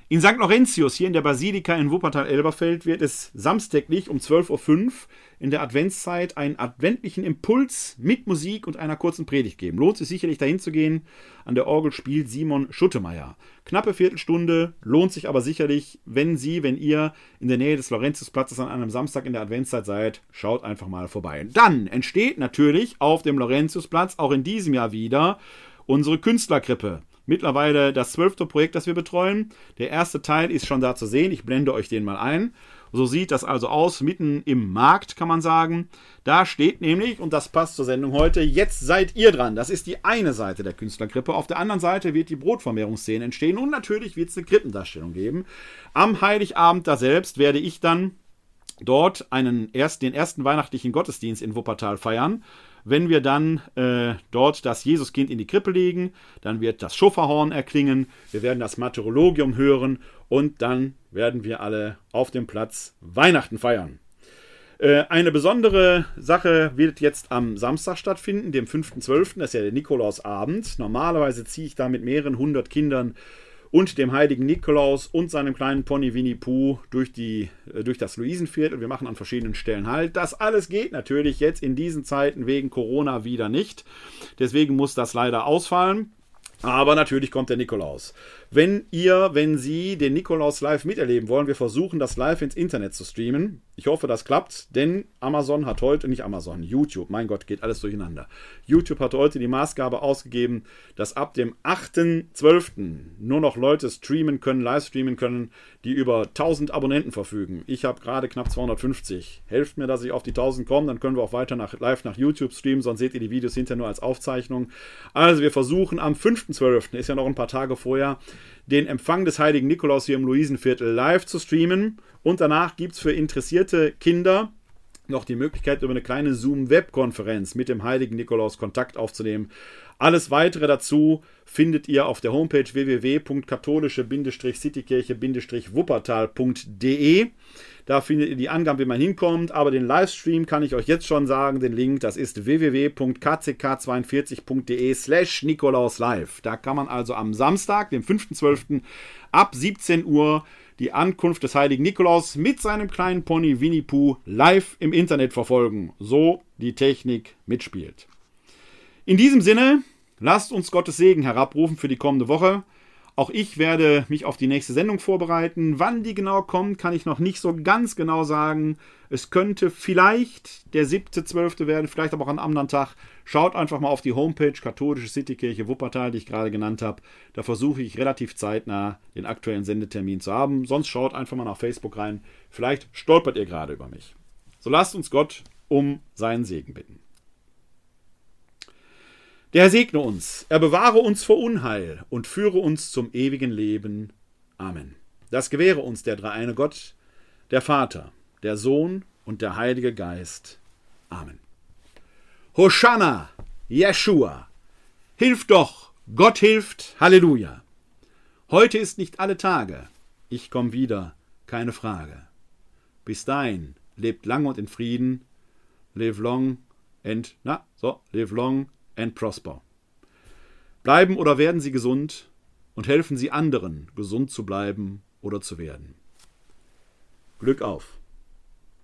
In St. Laurentius, hier in der Basilika in Wuppertal-Elberfeld, wird es samstäglich um 12.05 Uhr in der Adventszeit einen adventlichen Impuls mit Musik und einer kurzen Predigt geben. Lohnt sich sicherlich dahin zu gehen. An der Orgel spielt Simon Schuttemeier. Knappe Viertelstunde, lohnt sich aber sicherlich, wenn Sie, wenn ihr in der Nähe des Laurentiusplatzes an einem Samstag in der Adventszeit seid, schaut einfach mal vorbei. Dann entsteht natürlich auf dem Laurentiusplatz auch in diesem Jahr wieder unsere Künstlerkrippe mittlerweile das zwölfte Projekt, das wir betreuen. Der erste Teil ist schon da zu sehen. Ich blende euch den mal ein. So sieht das also aus, mitten im Markt, kann man sagen. Da steht nämlich, und das passt zur Sendung heute, jetzt seid ihr dran. Das ist die eine Seite der Künstlerkrippe. Auf der anderen Seite wird die Brotvermehrungsszene entstehen und natürlich wird es eine Krippendarstellung geben. Am Heiligabend da selbst werde ich dann dort einen erst, den ersten weihnachtlichen Gottesdienst in Wuppertal feiern. Wenn wir dann äh, dort das Jesuskind in die Krippe legen, dann wird das Schofferhorn erklingen, wir werden das Martyrologium hören und dann werden wir alle auf dem Platz Weihnachten feiern. Äh, eine besondere Sache wird jetzt am Samstag stattfinden, dem 5.12., das ist ja der Nikolausabend. Normalerweise ziehe ich da mit mehreren hundert Kindern und dem heiligen Nikolaus und seinem kleinen Pony Winnie Pooh durch, die, äh, durch das Luisenviertel. Wir machen an verschiedenen Stellen halt. Das alles geht natürlich jetzt in diesen Zeiten wegen Corona wieder nicht. Deswegen muss das leider ausfallen. Aber natürlich kommt der Nikolaus. Wenn ihr, wenn Sie den Nikolaus live miterleben wollen, wir versuchen das live ins Internet zu streamen. Ich hoffe, das klappt, denn Amazon hat heute, nicht Amazon, YouTube, mein Gott, geht alles durcheinander. YouTube hat heute die Maßgabe ausgegeben, dass ab dem 8.12. nur noch Leute streamen können, live streamen können, die über 1000 Abonnenten verfügen. Ich habe gerade knapp 250. Helft mir, dass ich auf die 1000 komme, dann können wir auch weiter nach, live nach YouTube streamen, sonst seht ihr die Videos hinterher nur als Aufzeichnung. Also wir versuchen am 5.12., ist ja noch ein paar Tage vorher, den Empfang des heiligen Nikolaus hier im Luisenviertel live zu streamen und danach gibt es für interessierte Kinder noch die Möglichkeit, über eine kleine Zoom-Web-Konferenz mit dem heiligen Nikolaus Kontakt aufzunehmen. Alles weitere dazu findet ihr auf der Homepage www.katholische-citykirche-wuppertal.de. Da findet ihr die Angaben, wie man hinkommt. Aber den Livestream kann ich euch jetzt schon sagen. Den Link, das ist www.kck42.de slash nikolauslive. Da kann man also am Samstag, dem 5.12. ab 17 Uhr die Ankunft des heiligen Nikolaus mit seinem kleinen Pony Winnie Pooh live im Internet verfolgen. So die Technik mitspielt. In diesem Sinne, lasst uns Gottes Segen herabrufen für die kommende Woche. Auch ich werde mich auf die nächste Sendung vorbereiten. Wann die genau kommt, kann ich noch nicht so ganz genau sagen. Es könnte vielleicht der 7.12. werden, vielleicht aber auch an einem anderen Tag. Schaut einfach mal auf die Homepage Katholische Citykirche Wuppertal, die ich gerade genannt habe. Da versuche ich relativ zeitnah den aktuellen Sendetermin zu haben. Sonst schaut einfach mal nach Facebook rein. Vielleicht stolpert ihr gerade über mich. So lasst uns Gott um seinen Segen bitten. Der Herr segne uns, er bewahre uns vor Unheil und führe uns zum ewigen Leben. Amen. Das gewähre uns der dreieine Gott, der Vater, der Sohn und der Heilige Geist. Amen. Hosanna, Jeshua. Hilf doch, Gott hilft, Halleluja. Heute ist nicht alle Tage. Ich komm wieder, keine Frage. Bis dahin, lebt lang und in Frieden. Live long and, na, so, live long and prosper. Bleiben oder werden Sie gesund und helfen Sie anderen, gesund zu bleiben oder zu werden. Glück auf!